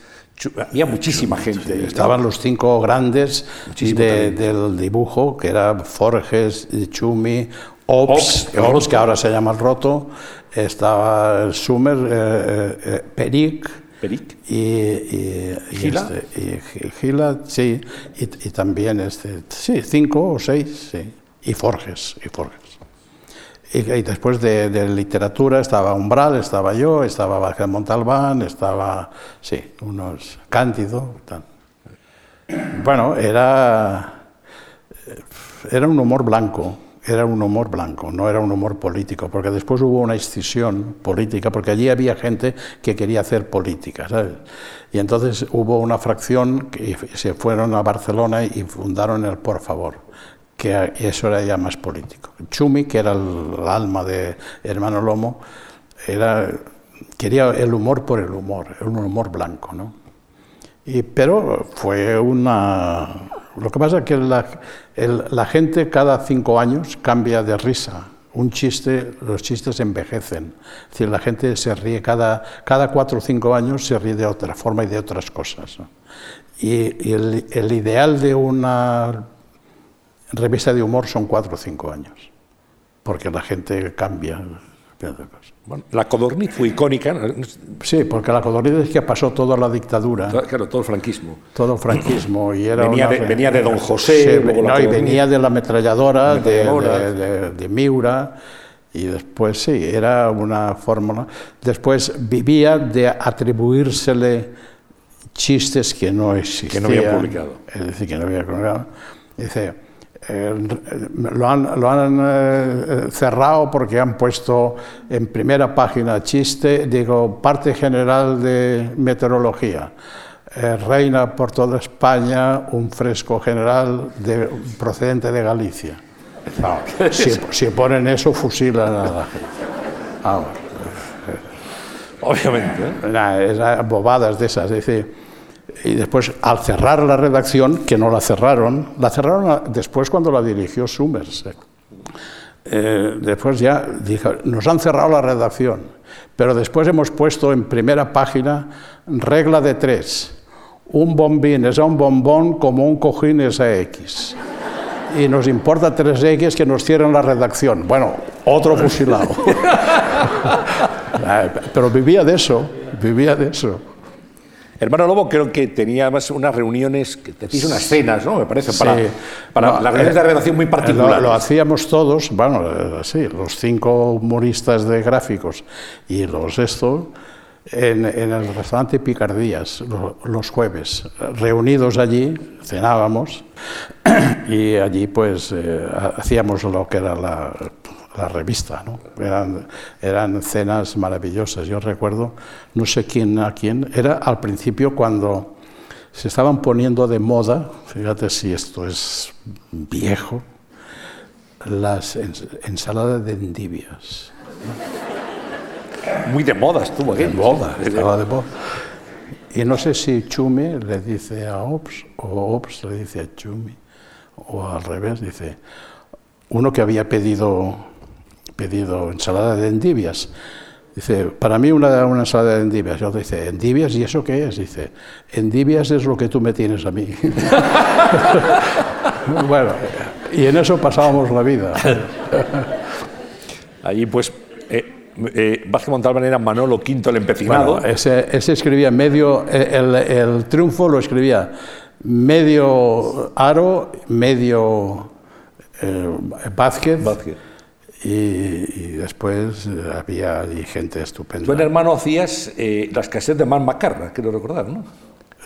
había muchísima gente. Estaban los cinco grandes de- del dibujo, que era Forges, Chumi, Ops, Ops, que ahora se llama El Roto, estaba el Sumer, eh, eh, eh, Peric, Peric. y, y, ¿Gila? este, y Gila, sí, y, y también este, sí, cinco o seis, sí, y Forges, y Forges. Y, y después de, de literatura estaba Umbral, estaba yo, estaba Vázquez Montalbán, estaba, sí, unos Cándido, tal. Bueno, era, era un humor blanco, era un humor blanco, no era un humor político, porque después hubo una escisión política, porque allí había gente que quería hacer política, ¿sabes? Y entonces hubo una fracción que se fueron a Barcelona y fundaron el Por Favor, que eso era ya más político. Chumi, que era el alma de Hermano Lomo, era, quería el humor por el humor, un humor blanco, ¿no? Y, pero fue una... Lo que pasa es que la, gente cada cinco años cambia de risa. Un chiste, los chistes envejecen. Es decir, la gente se ríe cada, cada cuatro o cinco años, se ríe de otra forma y de otras cosas. Y, el ideal de una revista de humor son cuatro o cinco años, porque la gente cambia. Bueno, la codorniz fue icónica. Sí, porque la codorniz es que pasó toda la dictadura, claro, todo el franquismo. todo el franquismo. Y era Venía una- de- venía de Don José, Sí, luego la no, y venía de la ametralladora, de, Ametralladora. de- de- de Miura, y después sí, era una fórmula. Después vivía de atribuírsele chistes que no existían. no había publicado. Es decir, que no había publicado. Dice, eh, lo han, lo han eh, cerrado porque han puesto en primera página chiste, digo, parte general de meteorología. Eh, reina por toda España un fresco general de, procedente de Galicia. No, si, si ponen eso, fusilan a la gente. Obviamente. ¿eh? Nah, bobadas de esas. es decir, y después, al cerrar la redacción, que no la cerraron, la cerraron después cuando la dirigió Summers. Eh, después ya dijo, nos han cerrado la redacción, pero después hemos puesto en primera página regla de tres. Un bombín es a un bombón como un cojín es a X. Y nos importa tres X que nos cierren la redacción. Bueno, otro fusilado. Ah, Pero vivía de eso, vivía de eso. Hermano Lobo creo que tenía más unas reuniones, que te unas cenas, ¿no? Me parece, para, Sí. para No, las reuniones eh, de redacción muy particulares. lo hacíamos todos, bueno, sí, los cinco humoristas de gráficos y los esto, en, en el restaurante Picardías, lo- los jueves, reunidos allí, cenábamos y allí pues eh, ha- hacíamos lo que era la, la revista, ¿no? Eran, eran cenas maravillosas. Yo recuerdo, no sé quién a quién, era al principio cuando se estaban poniendo de moda, fíjate si esto es viejo, las ens- ensaladas de endivias. Muy de moda estuvo De aquello. moda, estaba de moda. Y no sé si Chumi le dice a Ops o Ops le dice a Chumi, o al revés, dice, uno que había pedido, pedido ensalada de endivias. Dice, para mí una, una ensalada de endivias. Yo dice, ¿endivias? ¿Y eso qué es? Dice, endivias es lo que tú me tienes a mí. bueno, y en eso pasábamos la vida. Allí, pues, eh, eh, Vázquez Montalbán era Manolo V el empecinado. Bueno, ese, ese escribía medio, el, el triunfo lo escribía medio Aro, medio eh, Vázquez, Vázquez. Y, y después eh, había gente estupenda. En hermano hacías eh, las casetas de Man Macarra, quiero recordar, ¿no?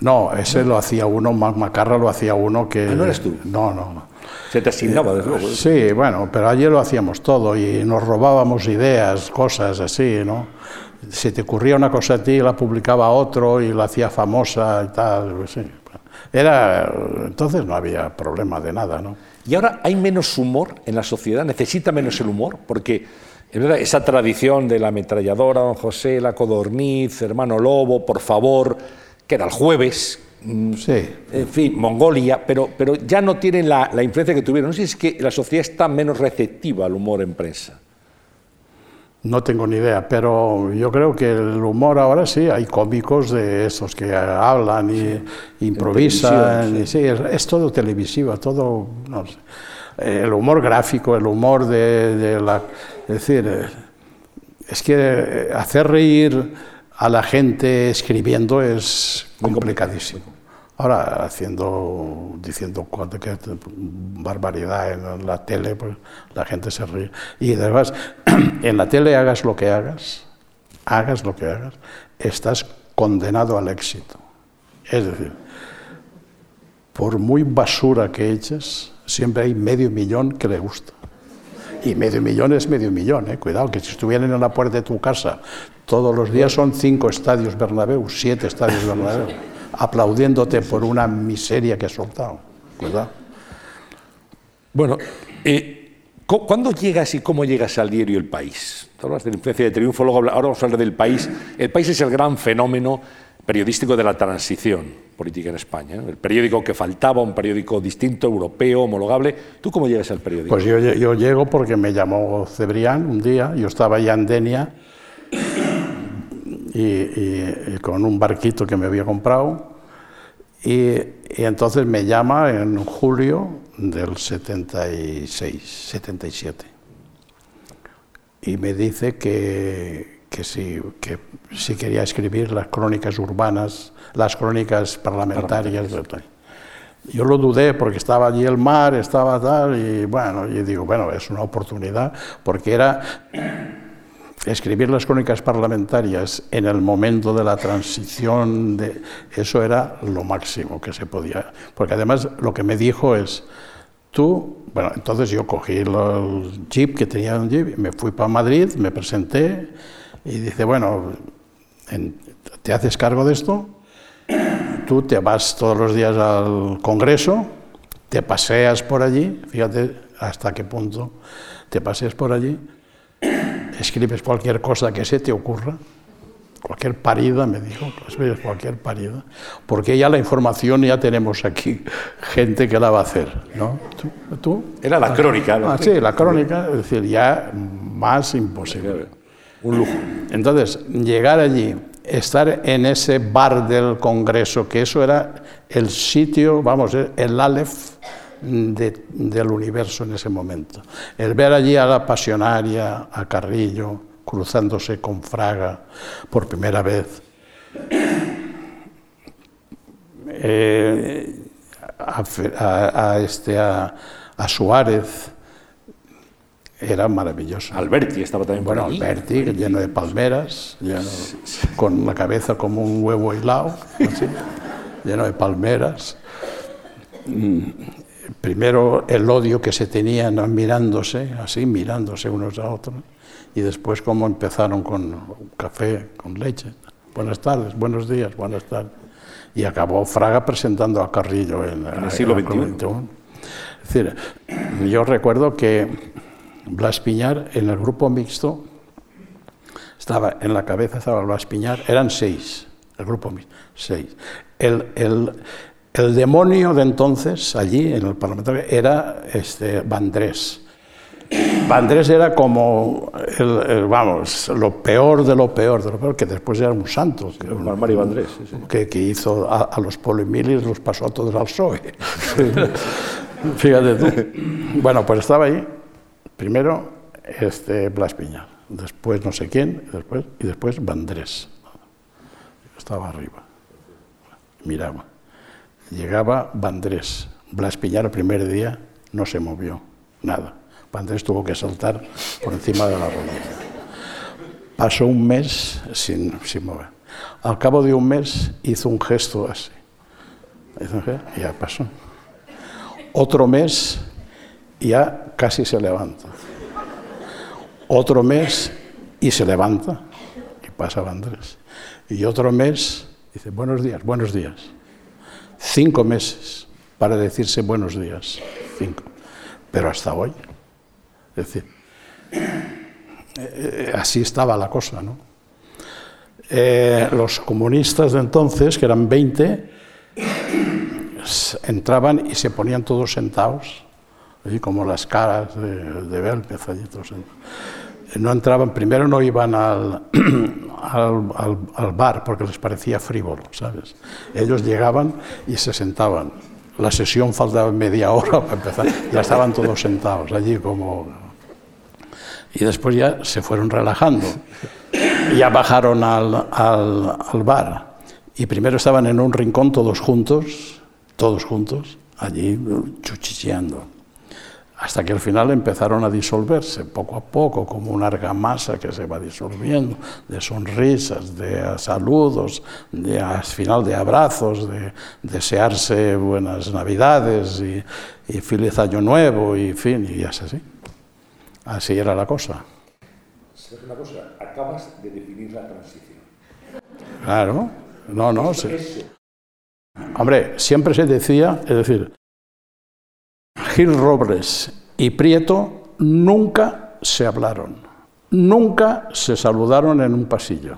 No, ese lo hacía uno, Mac Macarra lo hacía uno que... Ah, ¿no eres tú? No, no. Se te asignaba, desde luego. Sí, bueno, pero allí lo hacíamos todo y nos robábamos ideas, cosas así, ¿no? Si te ocurría una cosa a ti, la publicaba otro y la hacía famosa y tal, pues sí. Era, entonces no había problema de nada, ¿no? Y ahora hay menos humor en la sociedad, necesita menos el humor, porque es verdad, esa tradición de la ametralladora, don José, la codorniz, hermano Lobo, por favor, que era el jueves, mm, Sí, en fin, Mongolia, pero, pero ya no tienen la, la influencia que tuvieron. No sé si es que la sociedad está menos receptiva al humor en prensa. No tengo ni idea, pero yo creo que el humor ahora sí, hay cómicos de estos que hablan y improvisan, y, sí, es, todo televisivo, todo, no sé. El humor gráfico, el humor de, la... Es decir, eh, es que hacer reír a la gente escribiendo es complicadísimo. Ahora, haciendo, diciendo cualquier barbaridad en la tele, pues la gente se ríe. Y además, en la tele hagas lo que hagas, hagas lo que hagas, estás condenado al éxito. Es decir, por muy basura que eches, siempre hay medio millón que le gusta. Y medio millón es medio millón, ¿eh? cuidado, que si estuvieran en la puerta de tu casa todos los días son cinco estadios Bernabéu, siete estadios Bernabéu aplaudiéndote por una miseria que has soltado. ¿verdad? Bueno, eh, ¿cuándo llegas y cómo llegas al diario El País? hablas de la influencia de triunfo, luego ahora vamos a hablar del País. El País es el gran fenómeno periodístico de la transición política en España. El periódico que faltaba, un periódico distinto, europeo, homologable. ¿Tú cómo llegas al periódico? Pues yo, yo llego porque me llamó Cebrián un día, yo estaba ya en Denia y, con un barquito que me había comprado. Y, entonces me llama en julio del 76, 77. Y me dice que, que, sí, que sí quería escribir las crónicas urbanas, las crónicas parlamentarias. Yo lo dudé porque estaba allí el mar, estaba tal, y bueno, y digo, bueno, es una oportunidad, porque era escribir las crónicas parlamentarias en el momento de la transición, de, eso era lo máximo que se podía. Porque además lo que me dijo es, tú, bueno, entonces yo cogí el jeep que tenía un jeep, me fui para Madrid, me presenté y dice, bueno, ¿te haces cargo de esto? Tú te vas todos los días al Congreso, te paseas por allí, fíjate hasta qué punto te paseas por allí, escribes cualquier cosa que se te ocurra, cualquier parida, me dijo, escribes cualquier parida, porque ya la información ya tenemos aquí gente que la va a hacer, ¿no? ¿Tú? Era la crónica. Ah, sí, la crónica, es decir, ya más imposible. Un lujo. Entonces, llegar allí, estar en ese bar del Congreso, que eso era el sitio, vamos, el Aleph del universo en ese momento. El ver allí a la pasionaria, a Carrillo, cruzándose con Fraga por primera vez, eh, a, este, a, Suárez, era maravilloso. Alberti estaba también bueno, por Alberti, lleno de palmeras, con la cabeza como un huevo hilado, lleno de palmeras. Primero el odio que se tenían mirándose, así mirándose unos a otros, y después cómo empezaron con café, con leche. Buenas tardes, buenos días, buenas tardes. Y acabó Fraga presentando a Carrillo en, el siglo XXI. Es decir, yo recuerdo que Blas Piñar en el grupo mixto estaba en la cabeza estaba Blas Piñar, eran seis, el grupo mixto, seis. El, el, el demonio de entonces, allí en el parlamentario, era este, Vandrés. Vandrés era como, el, vamos, lo peor de lo peor de lo peor, que después era un santo. Que, Mario Vandrés, que, que, hizo a, los polimilis, los pasó a todos al PSOE. Fíjate tú. Bueno, pues estaba ahí, primero este, Blas Piña, después no sé quién, después, y después Vandrés. Estaba arriba, miraba. Llegaba Vandrés. Blas Piñar el primer día no se movió, nada. Vandrés tuvo que saltar por encima de la rodilla. Pasó un mes sin, sin mover. Al cabo de un mes hizo un gesto así. Ya pasó. Otro mes ya casi se levanta. Otro mes y se levanta y pasa Vandrés. Y otro mes dice, buenos días, buenos días cinco meses para decirse buenos días, cinco. Pero hasta hoy. Es decir, eh, así estaba la cosa, ¿no? Eh, los comunistas de entonces, que eran 20, entraban y se ponían todos sentados, como las caras de, de Belpez allí todos no entraban, primero no iban al, al, al, bar porque les parecía frívolo, ¿sabes? Ellos llegaban y se sentaban. La sesión faltaba media hora para empezar, ya estaban todos sentados allí como... Y después ya se fueron relajando. Ya bajaron al, al, al bar y primero estaban en un rincón todos juntos, todos juntos, allí chuchicheando hasta que al final empezaron a disolverse poco a poco, como una argamasa que se va disolviendo, de sonrisas, de saludos, de al final de abrazos, de desearse buenas navidades y, feliz año nuevo, y fin, y es así. Así era la cosa. Una cosa, acabas de definir la transición. Claro, no, no. Sí. Hombre, siempre se decía, es decir, Gil Robles y Prieto nunca se hablaron, nunca se saludaron en un pasillo.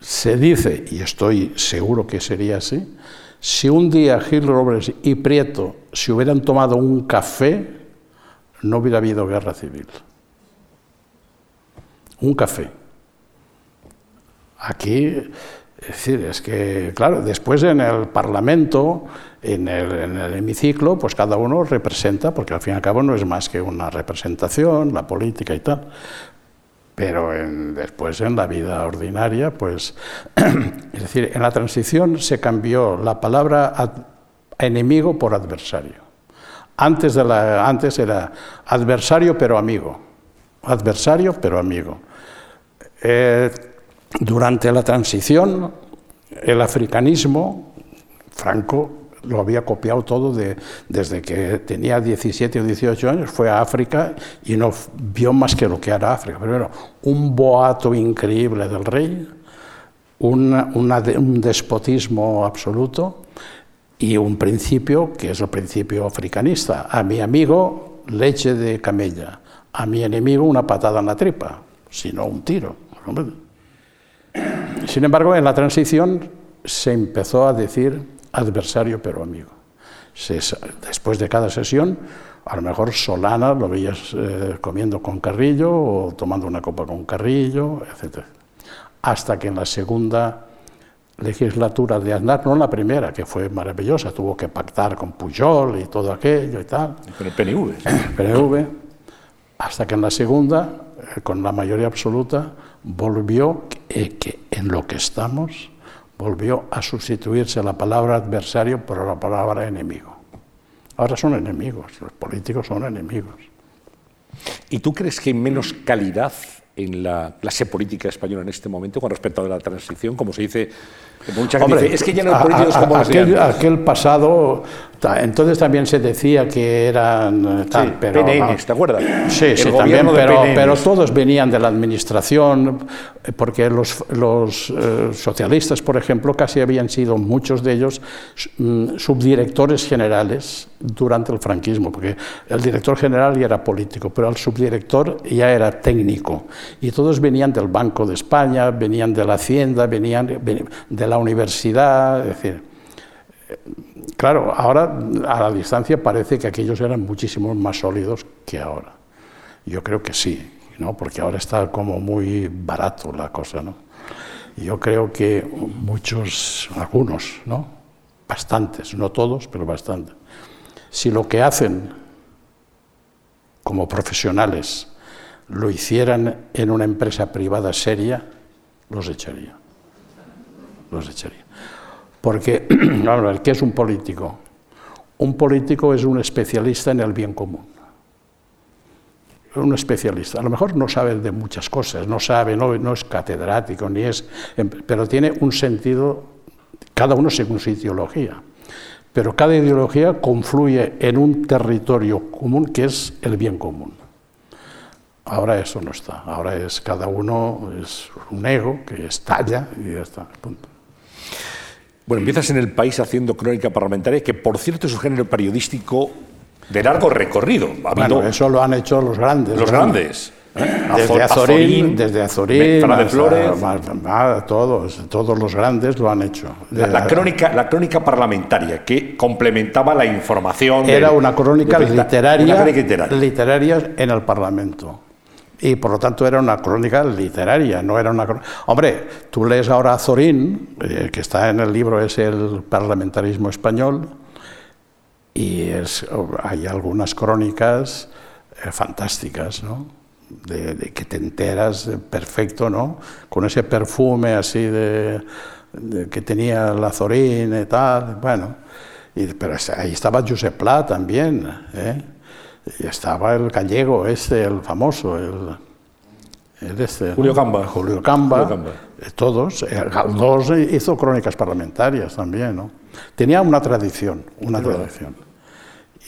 Se dice, y estoy seguro que sería así, si un día Gil Robles y Prieto se hubieran tomado un café, no hubiera habido guerra civil. Un café. Aquí es decir, es que, claro, después en el Parlamento, en el, hemiciclo, pues cada uno representa, porque al fin y al cabo no es más que una representación, la política y tal. Pero después en la vida ordinaria, pues, es decir, en la transición se cambió la palabra enemigo por adversario. Antes, era adversario pero amigo. Adversario pero amigo. Eh, durante la transición, el africanismo, Franco lo había copiado todo de, desde que tenía 17 o 18 años, fue a África y no vio más que lo que era África. Primero, un boato increíble del rey, un despotismo absoluto y un principio que es el principio africanista. A mi amigo, leche de camella. A mi enemigo, una patada en la tripa, si no un tiro. Sin embargo, en la transición se empezó a decir adversario pero amigo. después de cada sesión, a lo mejor Solana lo veías eh, comiendo con Carrillo o tomando una copa con Carrillo, etc. Hasta que en la segunda legislatura de Aznar, no en la primera, que fue maravillosa, tuvo que pactar con Pujol y todo aquello y tal. Con el PNV. PNV. Hasta que en la segunda, eh, con la mayoría absoluta, volvió, que en lo que estamos, volvió a sustituirse la palabra adversario por la palabra enemigo. Ahora son enemigos, los políticos son enemigos. ¿Y tú crees que hay menos calidad en la clase política española en este momento con respecto a la transición, como se dice, mucha gente es que ya no hay como aquel, aquel pasado, entonces también se decía que eran eh, tal, pero PNNs, ¿te acuerdas? Sí, sí, también, pero, pero, todos venían de la administración, porque los, los eh, socialistas, por ejemplo, casi habían sido muchos de ellos mm, subdirectores generales durante el franquismo, porque el director general ya era político, pero el subdirector ya era técnico. Y todos venían del Banco de España, venían de la Hacienda, venían de la universidad, es decir, claro, ahora a la distancia parece que aquellos eran muchísimo más sólidos que ahora. Yo creo que sí, ¿no? porque ahora está como muy barato la cosa. ¿no? Yo creo que muchos, algunos, ¿no? bastantes, no todos, pero bastantes, si lo que hacen como profesionales lo hicieran en una empresa privada seria, los echaría. Los echaría. Porque, el ¿qué es un político? Un político es un especialista en el bien común. Un especialista. A lo mejor no sabe de muchas cosas, no sabe, no, no es catedrático, ni es, pero tiene un sentido, cada uno según su ideología. Pero cada ideología confluye en un territorio común que es el bien común. Ahora eso no está, ahora es cada uno es un ego que estalla y ya está, punto. Bueno, empiezas en el país haciendo crónica parlamentaria, que por cierto es un género periodístico de largo recorrido. bueno, eso lo han hecho los grandes. Los grandes. ¿eh? Desde Azorín, desde Azorín, de Flores, todos, todos los grandes lo han hecho. La, crónica, la crónica parlamentaria que complementaba la información. Era una crónica literaria, literaria en el Parlamento y por lo tanto era una crónica literaria, no era una... Hombre, tú lees ahora a Zorín, eh, que está en el libro, es el parlamentarismo español, y es, hay algunas crónicas eh, fantásticas, ¿no? De, que te enteras perfecto, ¿no? Con ese perfume así de, que tenía la Zorín y tal, bueno. Pero ahí estaba Josep Pla también, ¿eh? Y estaba el gallego este, el famoso, el, este, Julio Camba. Julio Camba, eh, todos. Eh, Galdós hizo crónicas parlamentarias también, ¿no? Tenía una tradición, una tradición.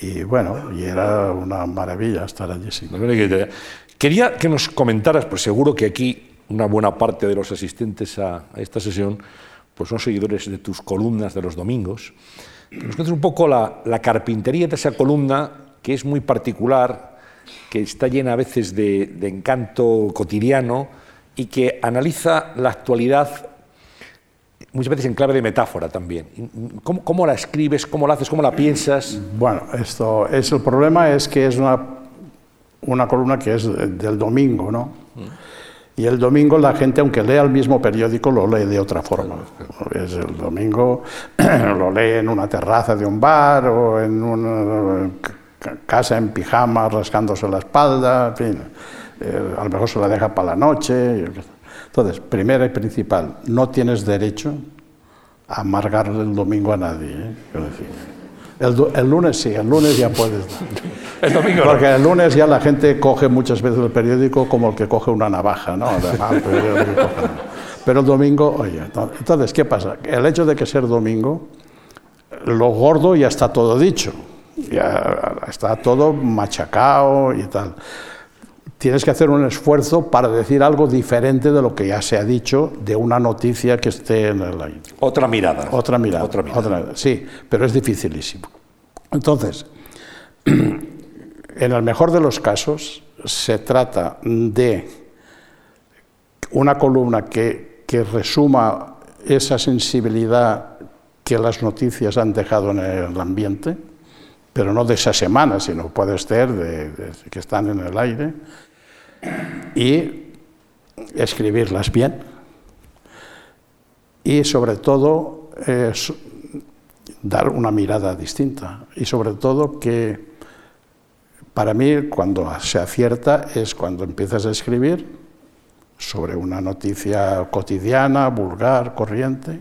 Y bueno, y era una maravilla estar allí. Sí. Quería que nos comentaras, pues seguro que aquí una buena parte de los asistentes a, esta sesión pues son seguidores de tus columnas de los domingos. Nos cuentes un poco la, la carpintería de esa columna que es muy particular, que está llena a veces de, encanto cotidiano y que analiza la actualidad muchas veces en clave de metáfora también. ¿Cómo, la escribes? ¿Cómo la haces? ¿Cómo la piensas? Bueno, esto es el problema es que es una, una columna que es del domingo, ¿no? Y el domingo la gente, aunque lea el mismo periódico, lo lee de otra forma. Es el domingo lo lee en una terraza de un bar o en un casa en pijama, rascándose la espalda, en fin, eh, a lo mejor se la deja para la noche. Entonces, primera y principal, no tienes derecho a amargarle el domingo a nadie. ¿eh? El, lunes sí, el lunes ya puedes. el domingo Porque el lunes ya la gente coge muchas veces el periódico como el que coge una navaja, ¿no? Pero el domingo, oye, entonces, ¿qué pasa? El hecho de que ser domingo, lo gordo ya está todo dicho ya está todo machacado y tal. Tienes que hacer un esfuerzo para decir algo diferente de lo que ya se ha dicho de una noticia que esté en el aire. Otra mirada. Otra mirada. Otra mirada. sí, pero es dificilísimo. Entonces, en el mejor de los casos, se trata de una columna que, que resuma esa sensibilidad que las noticias han dejado en el ambiente pero no de esa semana, sino puede ser de, que están en el aire, y escribirlas bien. Y sobre todo dar una mirada distinta. Y sobre todo que para mí cuando se acierta es cuando empiezas a escribir sobre una noticia cotidiana, vulgar, corriente,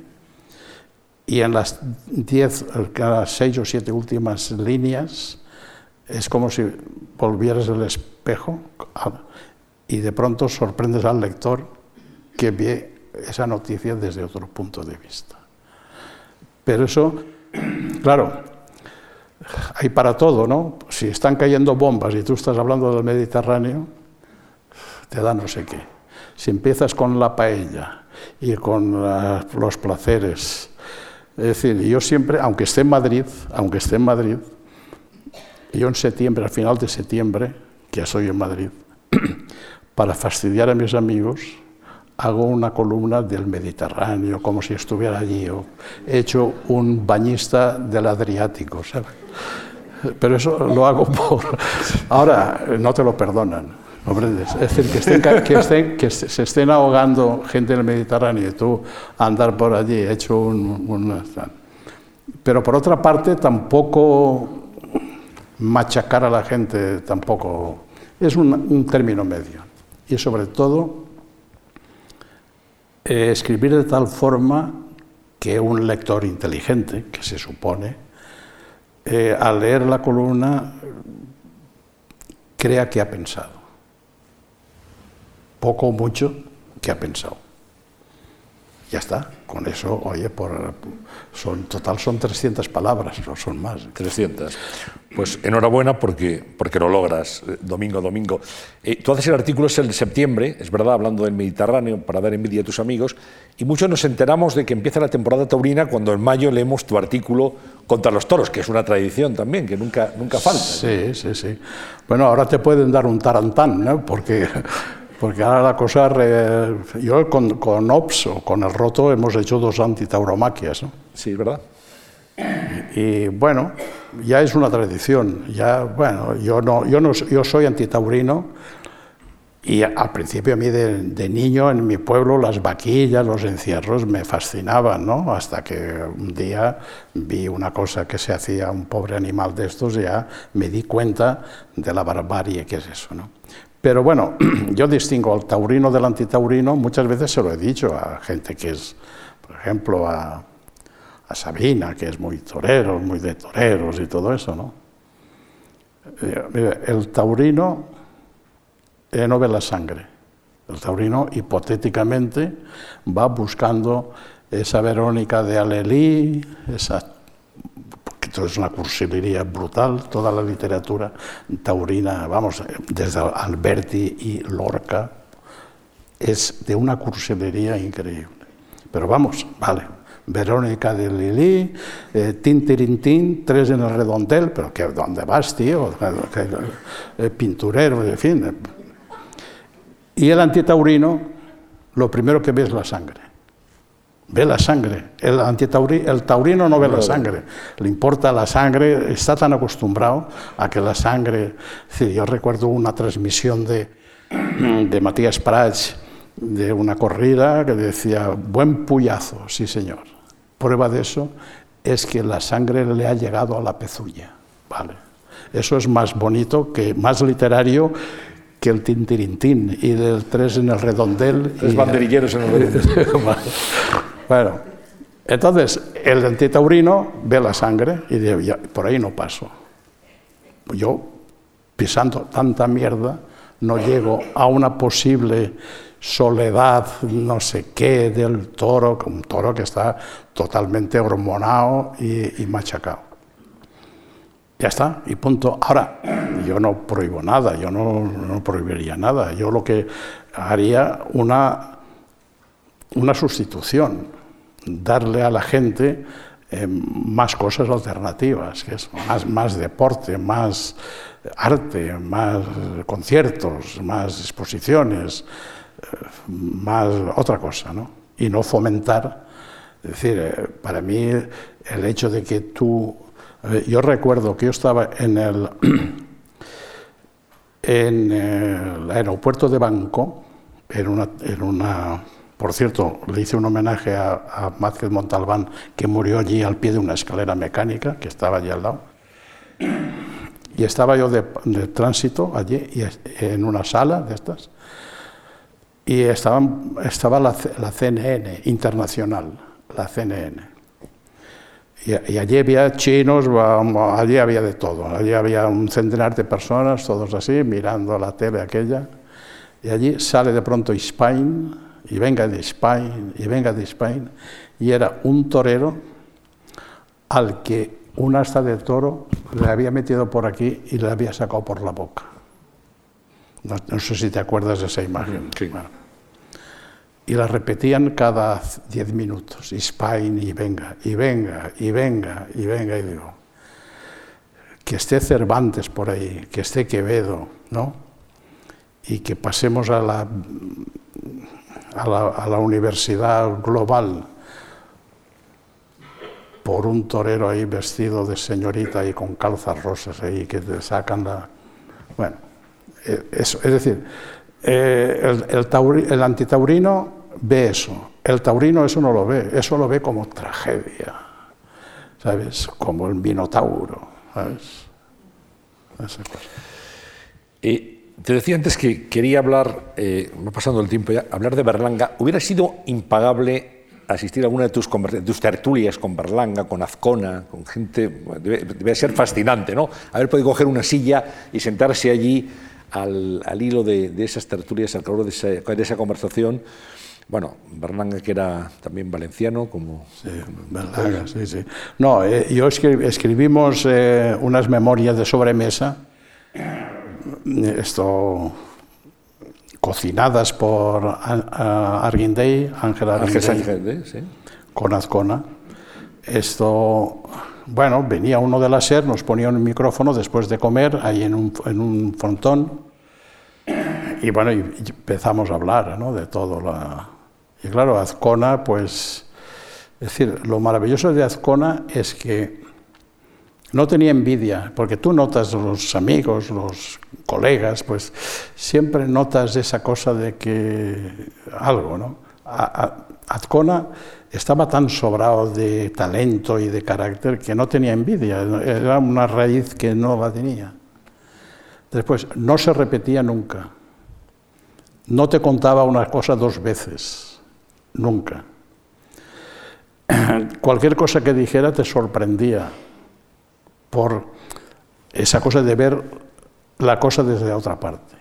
y en las diez, las seis o siete últimas líneas es como si volvieras el espejo y de pronto sorprendes al lector que ve esa noticia desde otro punto de vista. Pero eso, claro, hay para todo, ¿no? Si están cayendo bombas y tú estás hablando del Mediterráneo, te da no sé qué. Si empiezas con la paella y con los placeres, es decir, yo siempre, aunque esté en Madrid, aunque esté en Madrid, yo en septiembre, al final de septiembre, que ya soy en Madrid, para fastidiar a mis amigos, hago una columna del Mediterráneo, como si estuviera allí. he hecho un bañista del Adriático, ¿sabes? Pero eso lo hago por... Ahora, no te lo perdonan. Es decir, que, se estén ahogando gente en el Mediterráneo y tú andar por allí, hecho un, Pero por otra parte, tampoco machacar a la gente, tampoco. Es un, término medio. Y sobre todo, eh, escribir de tal forma que un lector inteligente, que se supone, eh, al leer la columna, crea que ha pensado poco o mucho que ha pensado. Ya está, con eso, oye, por, son, total son 300 palabras, no son más. 300. Pues enhorabuena porque, porque lo logras, eh, domingo domingo. Eh, tú haces el artículo, es el de septiembre, es verdad, hablando del Mediterráneo, para dar envidia a tus amigos, y muchos nos enteramos de que empieza la temporada taurina cuando en mayo leemos tu artículo contra los toros, que es una tradición también, que nunca, nunca falta. Sí, sí, sí. Bueno, ahora te pueden dar un tarantán, ¿no? Porque porque ahora la cosa, yo con, con, OPS o con el roto hemos hecho dos antitauromaquias. ¿no? Sí, ¿verdad? Y, bueno, ya es una tradición. Ya, bueno, yo, no, yo, no, yo soy antitaurino Y al principio a mí de, niño en mi pueblo las vaquillas, los encierros me fascinaban, ¿no? Hasta que un día vi una cosa que se hacía a un pobre animal de estos y ya me di cuenta de la barbarie que es eso, ¿no? Pero bueno, yo distingo al taurino del antitaurino, muchas veces se lo he dicho a gente que es, por ejemplo, a, Sabina, que es muy torero, muy de toreros y todo eso, ¿no? Eh, el taurino no ve la sangre. El taurino hipotéticamente va buscando esa Verónica de Alelí, esa, es una cursilería brutal, toda la literatura taurina, vamos, desde Alberti y Lorca, es de una cursilería increíble. Pero vamos, vale, Verónica de Lili, eh, Tin tres en el redondel, pero que ¿dónde vas, tío? Eh, pinturero, en fin, y el antitaurino, lo primero que ve es la sangre. Ve la sangre. El, el taurino no ve la sangre. Le importa la sangre, está tan acostumbrado a que la sangre... yo recuerdo una transmisión de, de Matías Prats de una corrida que decía, buen puyazo, sí señor. Prueba de eso es que la sangre le ha llegado a la pezuña. Vale. Eso es más bonito, que más literario que el tintirintín y del tres en el redondel. Tres banderilleros en el redondel. Bueno, entonces el antitaurino ve la sangre y dice, por ahí no paso. Yo, pisando tanta mierda, no llego a una posible soledad, no sé qué, del toro, un toro que está totalmente hormonado y, y machacado. Ya está, y punto. Ahora, yo no prohíbo nada, yo no, prohibiría nada. Yo lo que haría una, una sustitución, darle a la gente eh, más cosas alternativas, que es más, más deporte, más arte, más conciertos, más exposiciones, eh, más otra cosa, ¿no? Y no fomentar. Es decir, eh, para mí el hecho de que tú yo recuerdo que yo estaba en el, en el aeropuerto de Banco, en una, en una, por cierto, le hice un homenaje a, a Mázquez Montalbán, que murió allí al pie de una escalera mecánica, que estaba allí al lado. Y estaba yo de, tránsito allí, y, en una sala de estas, y estaba, estaba la, la CNN internacional, la CNN. Y, allí había chinos, allí había de todo. Allí había un centenar de personas, todos así, mirando la tele aquella. Y allí sale de pronto Spain, y venga de Spain, y venga de Spain. Y era un torero al que un asta de toro le había metido por aquí y le había sacado por la boca. No, sé si te acuerdas de esa imagen y la repetían cada diez minutos, Spain, y venga, y venga, y venga, y venga, y digo, que esté Cervantes por ahí, que esté Quevedo, ¿no? Y que pasemos a la, a la, universidad global por un torero ahí vestido de señorita y con calzas rosas ahí que te sacan la... Bueno, eh, eso, es decir, eh, el, el, antitaurino ve eso, el taurino eso no lo ve, eso lo ve como tragedia, ¿sabes? Como el minotauro, ¿sabes? Y te decía antes que quería hablar, eh, pasando el tiempo ya, hablar de Berlanga. Hubiera sido impagable asistir a alguna de tus, tus tertulias con Berlanga, con Azcona, con gente. Debe, ser fascinante, ¿no? Haber podido coger una silla y sentarse allí al, hilo de, esas tertulias, al calor de esa, conversación. Bueno, Berlanga, que era también valenciano, como... Sí, Berlanga, sí, sí. No, eh, yo escribimos eh, unas memorias de sobremesa, esto cocinadas por Arguindey, Ángel Arguindey, sí. con Azcona. Esto, bueno, venía uno de la SER, nos ponía un micrófono después de comer ahí en un, en un frontón y bueno, y empezamos a hablar ¿no? de todo. La... Y claro, Azcona, pues, es decir, lo maravilloso de Azcona es que no tenía envidia, porque tú notas los amigos, los colegas, pues siempre notas esa cosa de que algo, ¿no? Azcona estaba tan sobrado de talento y de carácter que no tenía envidia, era una raíz que no la tenía. Después, no se repetía nunca. No te contaba una cosa dos veces, nunca. Cualquier cosa que dijera te sorprendía por esa cosa de ver la cosa desde otra parte.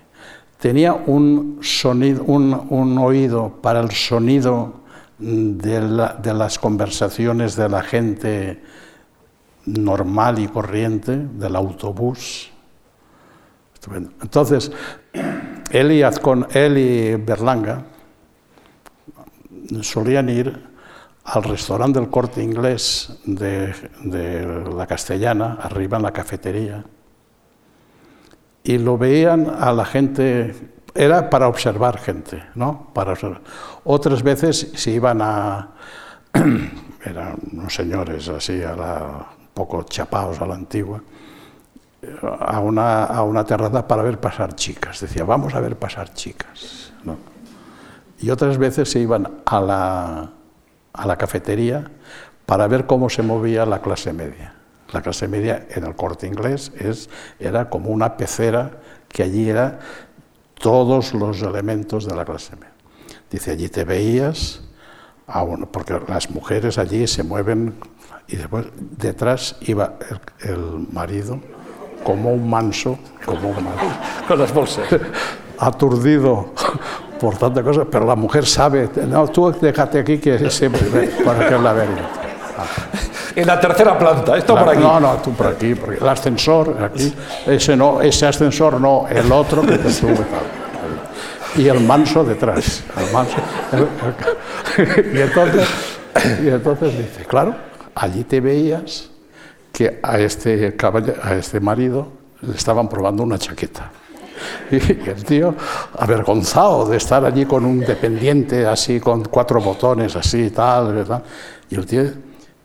Tenía un, sonido, un, oído para el sonido de, de, las conversaciones de la gente normal y corriente, del autobús. Entonces, él y, él y Berlanga solían ir al restaurante del corte inglés de, la castellana, arriba en la cafetería, y lo veían a la gente, era para observar gente, ¿no? Para Otras veces se iban a, eran unos señores así, a la, un poco chapados a la antigua, a una, a una terraza para ver pasar chicas. Decía, vamos a ver pasar chicas. Y otras veces se iban a la, a la cafetería para ver cómo se movía la clase media. La clase media en el corte inglés es, era como una pecera que allí era todos los elementos de la clase media. Dice, allí te veías, porque las mujeres allí se mueven y después detrás iba el marido como un manso, como un manso. Con las bolsas. Aturdido por tanta cosa, pero la mujer sabe, no, tú déjate aquí que siempre para que la vería. En la tercera planta, esto por aquí. No, no, tú por aquí, porque el ascensor, aquí, ese no, ese ascensor no, el otro que te sube. Y el manso detrás. El manso, y, entonces, y entonces dice, claro, allí te veías que a este, a este marido le estaban probando una chaqueta. Y el tío, avergonzado de estar allí con un dependiente así, con cuatro botones así y tal, ¿verdad? Y el tío,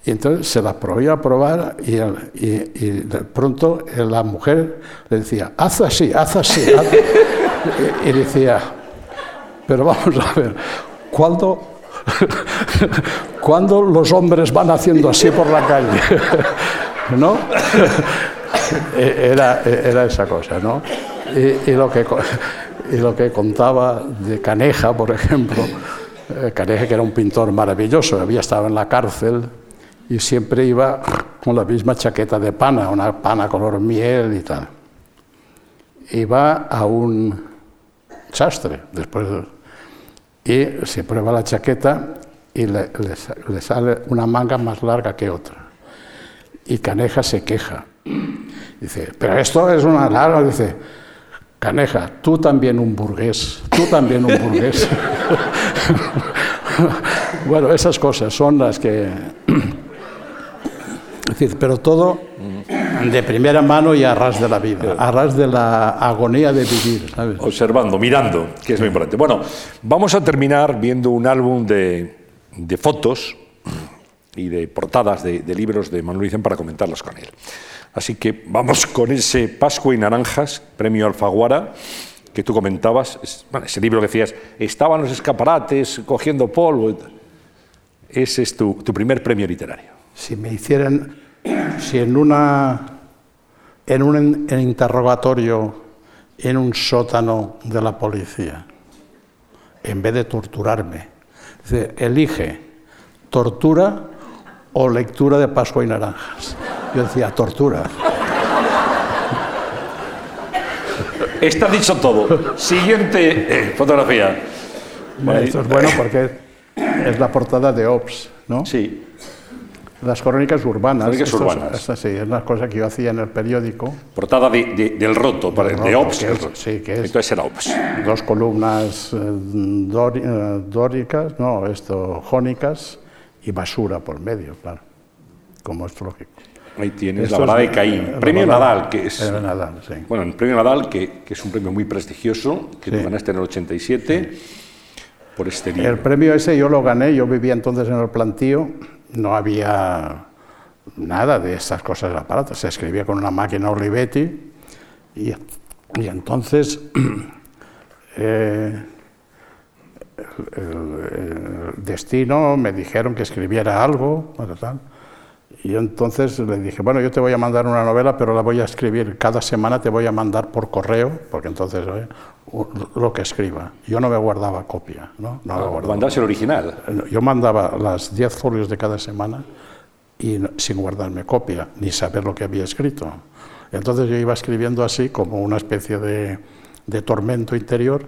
y entonces se la probó a probar y, y, de pronto la mujer le decía, haz así, haz así. y, decía, pero vamos a ver, ¿cuándo, ¿cuándo los hombres van haciendo así por la calle? ¿no? era, era esa cosa, ¿no? Y, lo que, y lo que contaba de Caneja, por ejemplo, eh, Caneja que era un pintor maravilloso, había estado en la cárcel y siempre iba con la misma chaqueta de pana, una pana color miel y tal. Iba a un sastre después y se prueba la chaqueta y le, le sale una manga más larga que otra y Caneja se queja. Dice, pero esto es una larga. Dice, Caneja, tú también un burgués, tú también un burgués. bueno, esas cosas son las que... decir, pero todo de primera mano y a ras de la vida, a ras de la agonía de vivir. Observando, mirando, que es muy importante. Bueno, vamos a terminar viendo un álbum de, de fotos y de portadas de, libros de Manuel Vicente para comentarlos con él. Así que vamos con ese Pascua y Naranjas, premio Alfaguara, que tú comentabas, ese libro que decías, estaban los escaparates cogiendo polvo. Ese es tu, primer premio literario. Si me hicieran, si en, una, en un interrogatorio en un sótano de la policía, en vez de torturarme, elige tortura o lectura de Pascua y Naranjas. Yo decía, tortura. Está dicho todo. Siguiente eh, fotografía. esto es bueno porque es la portada de Ops, ¿no? Sí. Las crónicas urbanas. Crónicas urbanas. sí, es una cosa que yo hacía en el periódico. Portada del roto, de Ops. sí, que es. Entonces era Ops. Dos columnas eh, eh, dóricas, no, esto, jónicas, y basura por medio, claro, como es lógico. Ahí tienes la balada de Caín. Premio Nadal, que es. El Nadal, sí. Bueno, el premio Nadal, que, que, es un premio muy prestigioso, que tú ganaste en el 87 por este libro. El premio ese yo lo gané, yo vivía entonces en el plantío, no había nada de estas cosas aparatos, se escribía con una máquina Olivetti y Y entonces eh, el, el, destino me dijeron que escribiera algo, tal. Y entonces le dije, bueno, yo te voy a mandar una novela, pero la voy a escribir cada semana, te voy a mandar por correo, porque entonces ¿eh? lo que escriba. Yo no me guardaba copia, ¿no? no ah, ¿Mandas el original? Yo mandaba las 10 folios de cada semana y sin guardarme copia, ni saber lo que había escrito. Entonces yo iba escribiendo así, como una especie de, de tormento interior.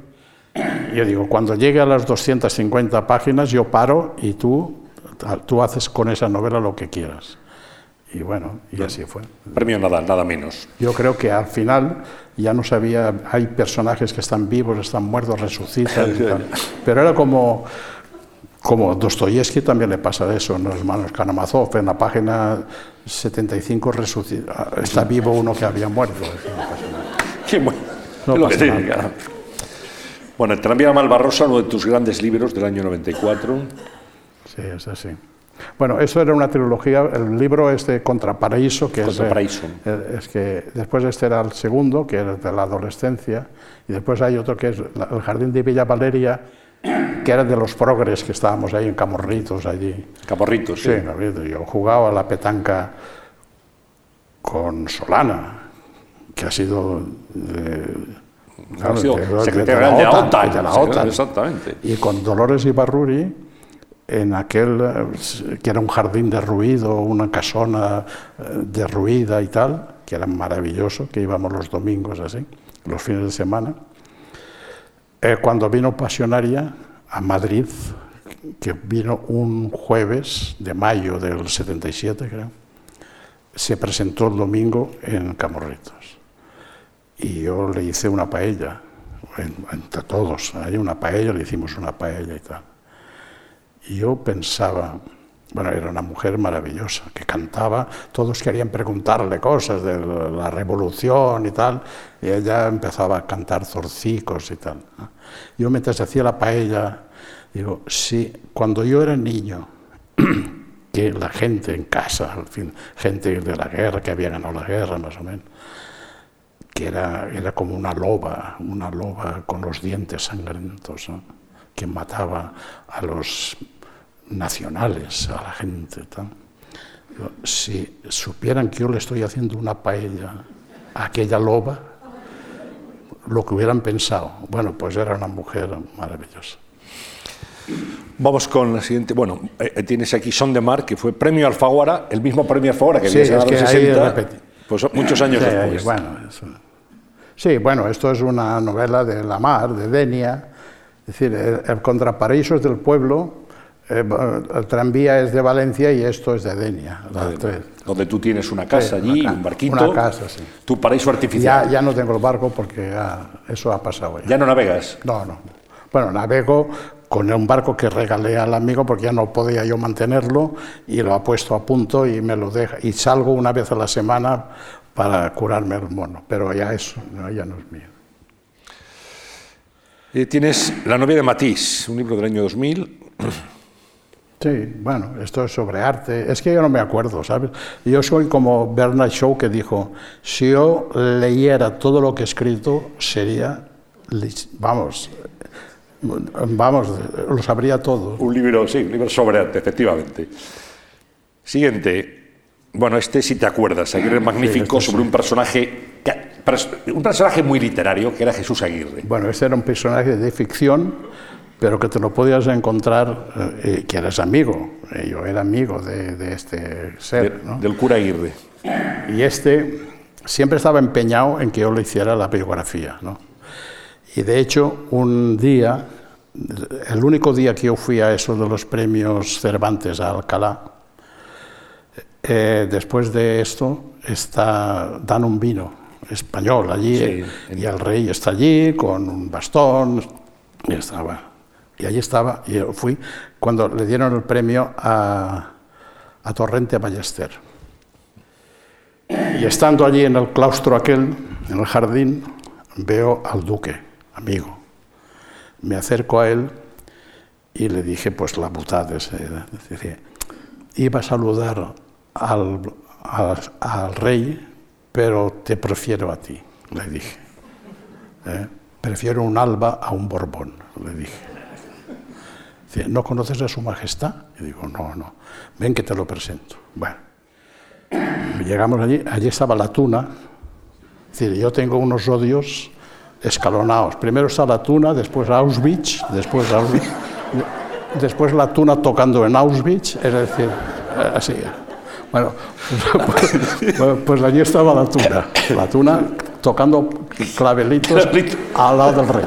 Y yo digo, cuando llegue a las 250 páginas, yo paro y tú, tú haces con esa novela lo que quieras. Y bueno, y así fue. Premio Nadal, nada menos. Yo creo que al final ya no sabía, hay personajes que están vivos, están muertos, resucitan, pero era como, como Dostoyevsky también le pasa eso, en los hermanos Karamazov, en la página 75 resucita, está vivo uno que había muerto. Qué bueno. No lo que Bueno, El tranvía Malvarrosa, uno de tus grandes libros del año 94. Sí, es así. Bueno, eso era una trilogía, el libro es de Contraparaíso, que Contraparaíso. Es, eh, es que después este era el segundo, que era de la adolescencia, y después hay otro que es El Jardín de Villa Valeria, que era de los progres que estábamos ahí en Camorritos, allí. Camorritos, sí. sí. Yo jugaba a la petanca con Solana, que ha sido... Sido secretario de, la OTAN, de la OTAN. Exactamente. Y con Dolores Ibarruri en aquel eh, que era un jardín derruido, una casona eh, derruida y tal, que era maravilloso, que íbamos los domingos así, los fines de semana. Eh, cuando vino Pasionaria a Madrid, que vino un jueves de mayo del 77, creo, se presentó el domingo en Camorritos. Y yo le hice una paella, entre todos, hay una paella, le hicimos una paella y tal. Y yo pensaba, bueno, era una mujer maravillosa, que cantaba, todos querían preguntarle cosas de la revolución y tal, y ella empezaba a cantar zorcicos y tal. Yo mientras hacía la paella, digo, sí, cuando yo era niño, que la gente en casa, al fin, gente de la guerra, que había ganado la guerra más o menos, que era, era como una loba, una loba con los dientes sangrientos. ¿no? Que mataba a los nacionales, a la gente. Si supieran que yo le estoy haciendo una paella a aquella loba, lo que hubieran pensado. Bueno, pues era una mujer maravillosa. Vamos con la siguiente. Bueno, eh, eh, tienes aquí Son de Mar, que fue premio Alfaguara, el mismo premio Alfaguara que había ganado en 60, pues muchos años después. bueno, sí, bueno, esto es una novela de La Mar, de Denia, es decir, el, Contraparaísos del pueblo, eh, el tranvía es de Valencia y esto es de Denia. donde tú tienes una casa allí, un barquito. Una casa, sí. Tu paraíso artificial. Ya, ya no tengo el barco porque eso ha pasado ya. ¿Ya no navegas? No, no. Bueno, navego con un barco que regalé al amigo porque ya no podía yo mantenerlo y lo ha puesto a punto y me lo deja. Y salgo una vez a la semana para curarme el mono, pero ya eso ya no es mío. Eh, tienes La novia de Matisse, un libro del año 2000. Sí, bueno, esto es sobre arte. Es que yo no me acuerdo, ¿sabes? Yo soy como Bernard Shaw que dijo, si yo leyera todo lo que he escrito, sería, vamos, vamos, lo sabría todo. Un libro, sí, un libro sobre arte, efectivamente. Siguiente. Bueno, este si te acuerdas, Aguirre Magnífico, este sobre un personaje un personaje muy literario que era Jesús Aguirre. Bueno, este era un personaje de ficción, pero que te lo podías encontrar, eh, que eras amigo. Eh, yo era amigo de, este ser. Del cura Aguirre. Y este siempre estaba empeñado en que yo le hiciera la biografía. ¿no? Y de hecho, un día, el único día que yo fui a eso de los premios Cervantes a Alcalá, eh, después de esto, está, dan un vino español allí y el rey está allí con un bastón y estaba. Y allí estaba, y yo fui cuando le dieron el premio a, a Torrente Ballester. Y estando allí en el claustro aquel, en el jardín, veo al duque, amigo. Me acerco a él y le dije, pues la putada. Iba a saludar al, al, al rey pero te prefiero a ti, le dije. ¿eh? Prefiero un alba a un borbón, le dije. ¿no conoces a su majestad? Y digo, no, no. Ven que te lo presento. Bueno, llegamos allí, allí estaba la tuna. Es decir, yo tengo unos odios escalonados. Primero está la tuna, después Auschwitz, después Auschwitz, después la tuna tocando en Auschwitz, es decir, eh, así. Bueno, pues, pues allí estaba la tuna, la tuna tocando clavelitos al lado del rey.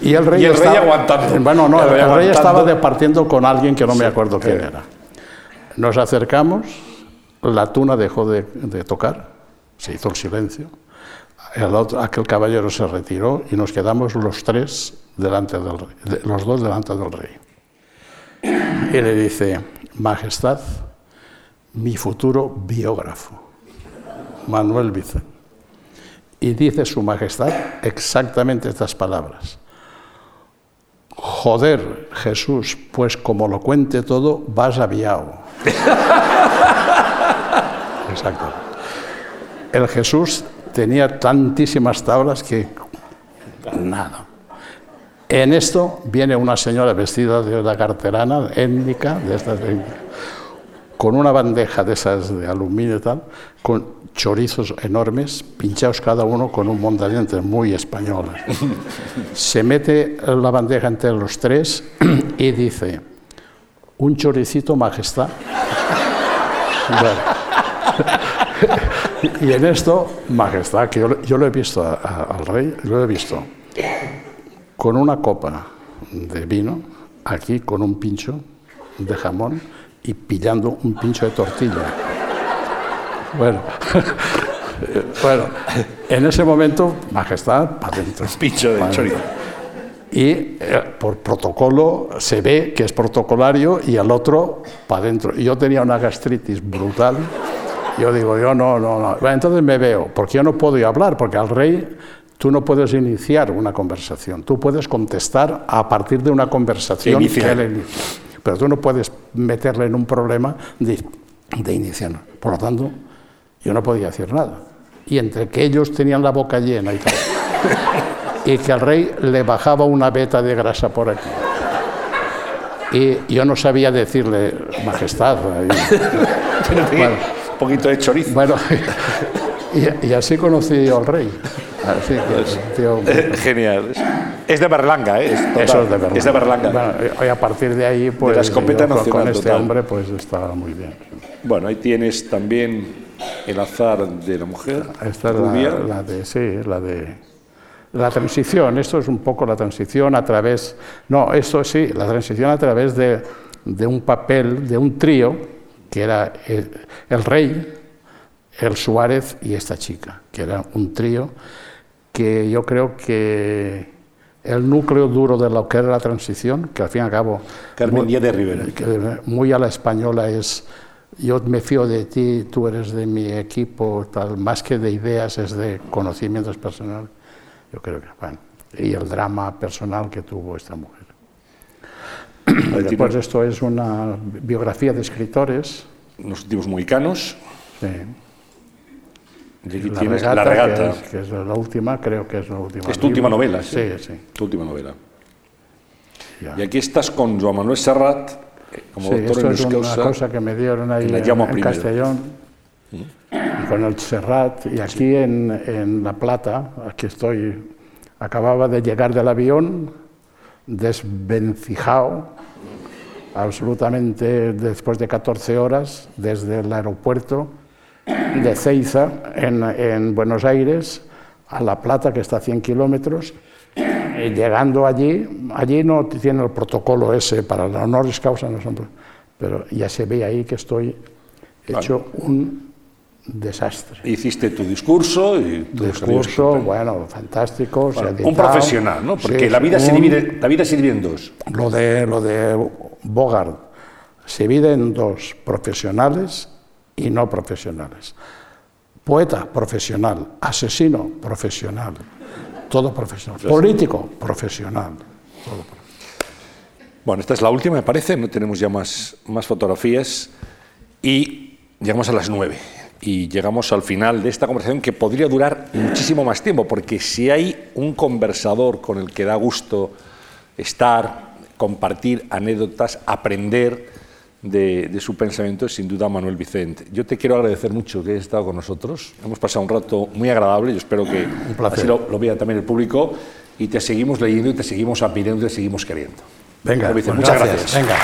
Y el rey, estaba, aguantando. Bueno, no, el rey, estaba departiendo con alguien que no me acuerdo quién era. Nos acercamos, la tuna dejó de, tocar, se hizo el silencio. aquel caballero se retiró y nos quedamos los tres delante del rey, los dos delante del rey. Y le dice, Majestad, mi futuro biógrafo, Manuel Vicente. Y dice Su Majestad exactamente estas palabras. Joder, Jesús, pues como lo cuente todo, vas aviado. Exacto. El Jesús tenía tantísimas tablas que nada. En esto viene una señora vestida de una carterana étnica, de estas, con una bandeja de esas de aluminio y tal, con chorizos enormes, pinchados cada uno con un mondadiente muy español. Se mete la bandeja entre los tres y dice, un choricito majestad. y en esto, majestad, que yo, lo he visto al rey, lo he visto con una copa de vino, aquí con un pincho de jamón y pillando un pincho de tortilla. Bueno, bueno, en ese momento, Majestad, para adentro. Picho de chorizo. Y eh, por protocolo se ve que es protocolario y al otro para adentro. Yo tenía una gastritis brutal. Yo digo, yo no, no, no. Entonces me veo, porque yo no puedo hablar, porque al rey tú no puedes iniciar una conversación. Tú puedes contestar a partir de una conversación que él inicia. Pero tú no puedes meterle en un problema de, de iniciar. Por lo tanto, yo no podía decir nada. Y entre que ellos tenían la boca llena y tal, y que al rey le bajaba una veta de grasa por aquí. Y yo no sabía decirle, majestad. un poquito de chorizo. Bueno, y, así conocí al rey. Así que, Genial. Es de Berlanga, ¿eh? Eso es de Berlanga. Es de Berlanga. Bueno, y a partir de ahí, pues, de la escopeta nacional, con este hombre, pues estaba muy bien. Bueno, ahí tienes también el azar de la mujer. Esta es la, de, sí, la de la transición. Esto es un poco la transición a través, no, esto sí, la transición a través de, de un papel, de un trío, que era el, rey, el Suárez y esta chica, que era un trío que yo creo que el núcleo duro de lo que era la transición, que al fin y al cabo... Carmen Díaz de Rivera. muy a la española es yo me fío de ti, tú eres de mi equipo, tal, más que de ideas, es de conocimientos personales. Yo creo que, bueno, y el drama personal que tuvo esta mujer. Después esto es una biografía de escritores. Los últimos mohicanos. Sí. Y aquí la tienes regata, La regata. Que es, la última, creo que es la última. Es tu última novela, sí. Sí, sí. Tu última novela. Y aquí estás con Joan Manuel Serrat, como sí, esto es una cosa que me dieron ahí en, Castellón, ¿Mm? con el Serrat, y aquí en, en, La Plata, aquí estoy, acababa de llegar del avión, desvencijado, absolutamente después de 14 horas, desde el aeropuerto de Ceiza, en, en Buenos Aires, a La Plata, que está a 100 kilómetros, llegando allí, allí no tiene el protocolo ese para la honoris causa, no pero ya se ve ahí que estoy hecho un desastre. Hiciste tu discurso y tu discurso, bueno, fantástico. un profesional, ¿no? Porque la vida se divide, la vida se divide en dos. Lo de lo de Bogart se divide en dos, profesionales y no profesionales. Poeta profesional, asesino profesional, todo profesional. Político, profesional. Bueno, esta es la última, me parece. No tenemos ya más, más fotografías. Y llegamos a las nueve. y llegamos al final de esta conversación que podría durar muchísimo más tiempo, porque si hay un conversador con el que da gusto estar, compartir anécdotas, aprender de, su pensamiento, es sin duda Manuel Vicente. Yo te quiero agradecer mucho que hayas estado con nosotros. Hemos pasado un rato muy agradable, yo espero que así lo, lo vea también el público, y te seguimos leyendo y te seguimos admirando y te seguimos queriendo. Venga, Vicente, muchas gracias. Venga.